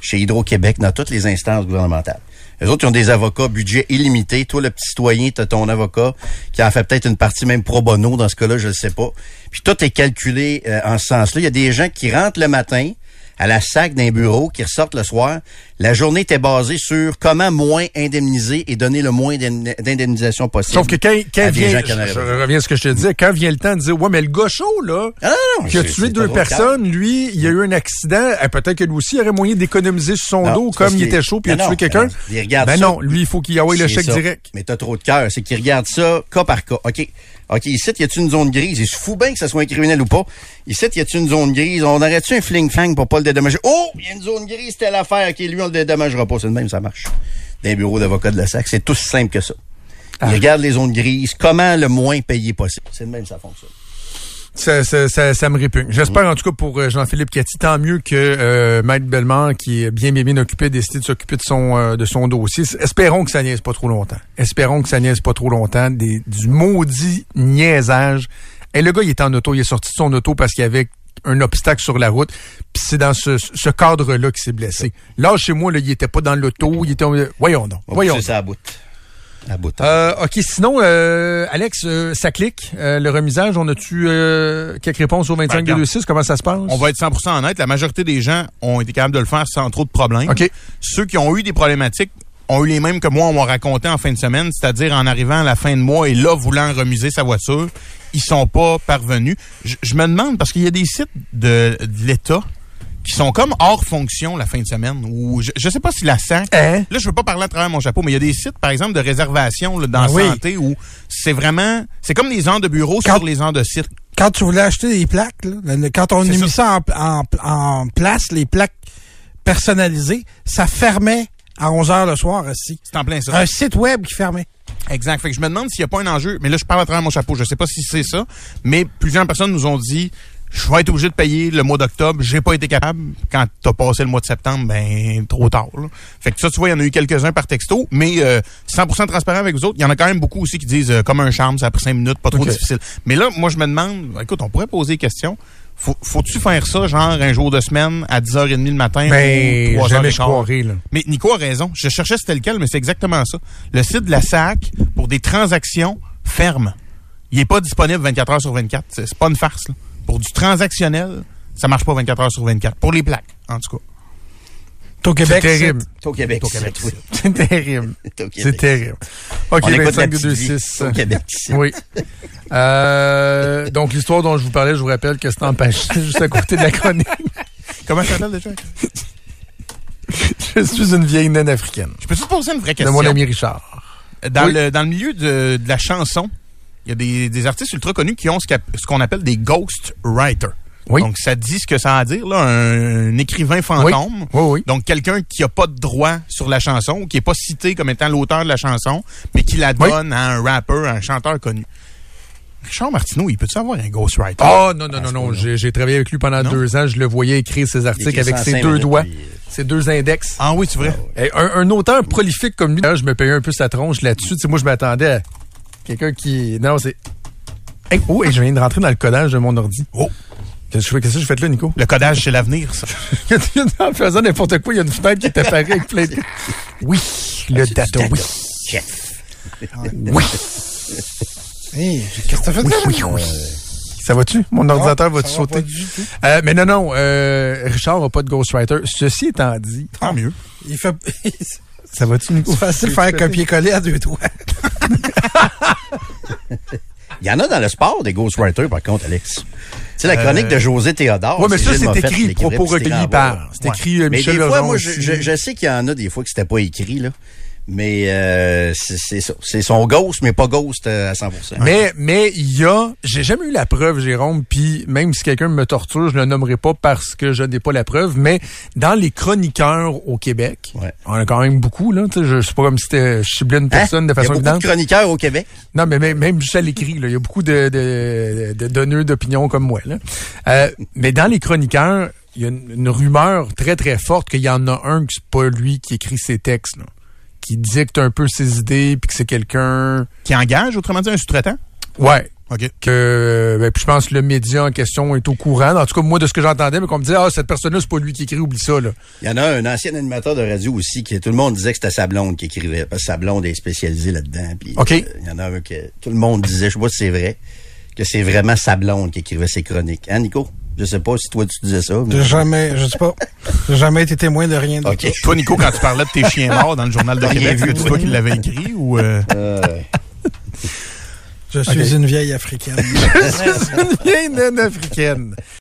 S4: chez Hydro-Québec, dans toutes les instances gouvernementales. Les autres, ils ont des avocats, budget illimité. Toi, le petit citoyen, t'as ton avocat qui en fait peut-être une partie même pro bono dans ce cas-là, je ne sais pas. Puis tout est calculé euh, en ce sens-là. Il y a des gens qui rentrent le matin à la SAC d'un bureau, qui ressortent le soir. La journée était basée sur comment moins indemniser et donner le moins d'indemn- d'indemnisation possible.
S3: Sauf que quand, quand vient, je, reviens à ce que je te disais, quand vient le temps de dire, ouais, mais le gars chaud, là,
S4: Ah, non,
S3: qui a tué deux personnes, lui, il a eu un accident, eh, peut-être que lui aussi il aurait moyen d'économiser sur son
S4: Non,
S3: dos, comme il
S4: qu'il-
S3: était chaud puis il a tué quelqu'un.
S4: regarde
S3: Ben non, lui, il faut qu'il envoie le
S4: C'est
S3: chèque direct.
S4: Mais t'as trop de cœur. C'est qu'ils regardent ça cas par cas. OK. OK, ici, y a-tu une zone grise? Il se fout bien que ce soit un criminel ou pas. Ici, y a-tu une zone grise? On aurait-tu un fling-fang pour pas le dédommager? Oh! Il y a une zone grise, telle affaire. OK, lui, on le dédommagera pas. C'est le même, ça marche. D'un bureau d'avocat de la SAC, c'est tout simple que ça.
S3: Ah.
S4: Ils regardent les zones grises. Comment le moins payer possible? C'est le même, ça fonctionne.
S3: Ça, ça, ça, ça me répugne. J'espère en tout cas pour euh, Jean-Philippe Cathy, tant mieux que euh, Maître Bellemare, qui est bien bien bien occupé, a décidé de s'occuper de son euh, de son dossier. Espérons que ça niaise pas trop longtemps. Espérons que ça niaise pas trop longtemps. Des, du maudit niaisage. Et le gars, il est en auto, il est sorti de son auto parce qu'il y avait un obstacle sur la route. Puis c'est dans ce, ce cadre-là qu'il s'est blessé. Là, chez moi, là, il était pas dans l'auto, il était... Voyons donc, voyons
S4: ça à bout. À bout.
S3: Euh, OK, sinon, euh, Alex, euh, ça clique, euh, le remisage. On a-tu euh, quelques réponses au 25
S1: Ben, regarde.
S3: 6 Comment ça se passe?
S1: On va être 100% honnête, la majorité des gens ont été capables de le faire sans trop de problèmes.
S3: OK.
S1: Ceux qui ont eu des problématiques ont eu les mêmes que moi, on m'a raconté en fin de semaine, c'est-à-dire en arrivant à la fin de mois et là, voulant remiser sa voiture, ils sont pas parvenus. Je, je me demande, parce qu'il y a des sites de, de l'État qui sont comme hors fonction la fin de semaine, ou je, je sais pas si la SAC...
S3: Hein?
S1: Là, je veux pas parler à travers mon chapeau, mais il y a des sites, par exemple, de réservation là, dans
S5: Ah
S1: la
S5: oui.
S1: santé où c'est vraiment... C'est comme les heures de bureau
S5: Quand-
S1: sur les heures de cirque.
S5: Quand tu voulais acheter des plaques, là, le- quand on a mis ça, en, en- en place, les plaques personnalisées, ça fermait à 11 heures le soir aussi.
S1: C'est en plein ça.
S5: Un site web qui fermait.
S1: Exact. Fait que je me demande s'il n'y a pas un enjeu. Mais là, je parle à travers mon chapeau. Je sais pas si c'est ça. Mais plusieurs personnes nous ont dit je vais être obligé de payer le mois d'octobre. J'ai pas été capable. Quand t'as passé le mois de septembre, ben trop tard. là. Fait que ça, tu vois, il y en a eu quelques-uns par texto, mais euh, 100% transparent avec vous autres. Il y en a quand même beaucoup aussi qui disent euh, comme un charme, ça a pris cinq minutes, pas trop difficile. Mais là, moi, je me demande, écoute, on pourrait poser des questions. Faut, faut-tu faire ça, genre, un jour de semaine, à 10h30 le matin,
S3: Ben,
S1: ou 3h15?
S3: jamais je croirais, là.
S1: Mais Nico a raison. Je cherchais c'était lequel, mais c'est exactement ça. Le site de la SAC, pour des transactions, ferme. Il est pas disponible 24 heures sur 24. C'est c'est pas une farce. là. Pour du transactionnel, ça marche pas 24 heures sur 24. Pour les plaques, en tout cas.
S5: C'est au Québec.
S3: C'est terrible.
S4: C'est au Québec. C'est- oui. [LAUGHS]
S3: C'est terrible. [LAUGHS]
S4: C'est au Québec.
S3: C'est terrible. OK,
S4: On écoute la
S3: 25
S4: petite
S3: 2
S4: vie.
S3: 6
S4: C'est au Québec.
S3: Oui. Euh, donc, l'histoire dont je vous parlais, je vous rappelle que c'est en page juste à côté de la chronique. [LAUGHS]
S1: Comment ça s'appelle déjà?
S3: Je suis une vieille naine africaine.
S1: Je peux te poser une vraie
S3: De
S1: question?
S3: mon ami Richard.
S1: Dans,
S3: Oui.
S1: le, dans le milieu de, de la chanson, y a des, des artistes ultra connus qui ont ce qu'on appelle des ghost writers.
S3: Oui.
S1: Donc, ça dit ce que ça a à dire, là, un, un écrivain fantôme.
S3: Oui, oui.
S1: Donc, quelqu'un qui a pas de droit sur la chanson, qui est pas cité comme étant l'auteur de la chanson, mais qui la
S3: Oui.
S1: donne à un rappeur, à un chanteur connu. Richard Martineau, il peut-tu avoir un ghostwriter?
S3: Oh non, non, non, non. J'ai j'ai travaillé avec lui pendant
S1: Non?
S3: deux ans. Je le voyais écrire ses articles avec ses deux doigts,
S4: puis, euh,
S3: ses deux index.
S1: Ah oui, c'est vrai.
S3: Un, un auteur prolifique comme lui, là, je me payais un peu sa tronche là-dessus. Tu sais, moi, je m'attendais à quelqu'un qui... Non, c'est... Hey, oh, et je viens de rentrer dans le codage de mon ordi.
S1: Oh.
S3: Qu'est-ce que je fais, qu'est-ce que je fais là, Nico?
S1: Le codage, c'est l'avenir, ça. [LAUGHS]
S3: en faisant n'importe quoi, il y a une fenêtre qui est apparue avec plein de... [LAUGHS] Oui, le data, oui. Oui, [LAUGHS]
S5: Hey, qu'est-ce que t'as fait
S3: oui,
S5: là?
S3: oui, oui. Ça va-tu? Mon ordinateur va-tu sauter? Euh, mais non, non, euh, Richard n'a pas de ghostwriter. Ceci étant dit,
S1: Tant mieux.
S5: Il fait...
S3: ça va-tu, Nico?
S5: C'est facile de faire un copier-coller à deux doigts.
S4: Il y en a dans le sport des ghostwriters, par contre, Alex. Tu sais, la chronique de José Théodore.
S3: Oui, mais ça, c'est écrit,
S4: l'écrivait,
S3: propos recueillis par. C'est
S1: Ouais.
S3: écrit euh,
S4: Mais des fois,
S3: Lejeune
S4: moi, je, je sais qu'il y en a des fois que c'était pas écrit, là. Mais euh, c'est c'est ça. C'est son ghost, mais pas ghost euh, à 100
S3: Mais mais il y a, j'ai jamais eu la preuve, Jérôme, puis même si quelqu'un me torture, je le nommerai pas parce que je n'ai pas la preuve, mais dans les chroniqueurs au Québec,
S4: Ouais.
S3: on a quand même beaucoup là, tu sais, je sais pas comme si c'était je ciblais une personne de
S4: Hein? Il y a
S3: façon
S4: beaucoup
S3: évidente.
S4: de chroniqueurs au Québec?
S3: Non, mais même, même juste à l'écrit, là, il y a beaucoup de, de, de donneurs d'opinion comme moi. Là. Euh, mais dans les chroniqueurs, il y a une, une rumeur très, très forte qu'il y en a un que c'est pas lui qui écrit ses textes, là, qui dicte un peu ses idées, puis que c'est quelqu'un...
S1: Qui engage, autrement dit, un sous-traitant?
S3: Ouais.
S1: OK.
S3: Que, ben, puis je pense que le média en question est au courant. En tout cas, moi, de ce que j'entendais, mais qu'on me disait, ah, cette personne-là, c'est pas lui qui écrit, oublie ça, là.
S4: Il y en a un ancien animateur de radio aussi qui tout le monde disait que c'était sa blonde qui écrivait parce que sa blonde est spécialisée là-dedans. Puis,
S3: OK.
S4: euh, il y en a un que tout le monde disait, je sais pas si c'est vrai, que c'est vraiment sa blonde qui écrivait ses chroniques. Hein, Nico? Je sais pas si toi tu disais ça. mais-
S5: jamais, je sais pas. J'ai jamais été témoin de rien de.
S1: Toi, Nico, quand tu parlais de tes chiens morts dans le Journal de
S4: Rien
S1: Québec,
S4: vu,
S1: c'est-tu toi qui l'avais écrit ou... euh,
S4: Euh, [LAUGHS]
S5: Je suis une vieille africaine.
S3: une vieille naine africaine.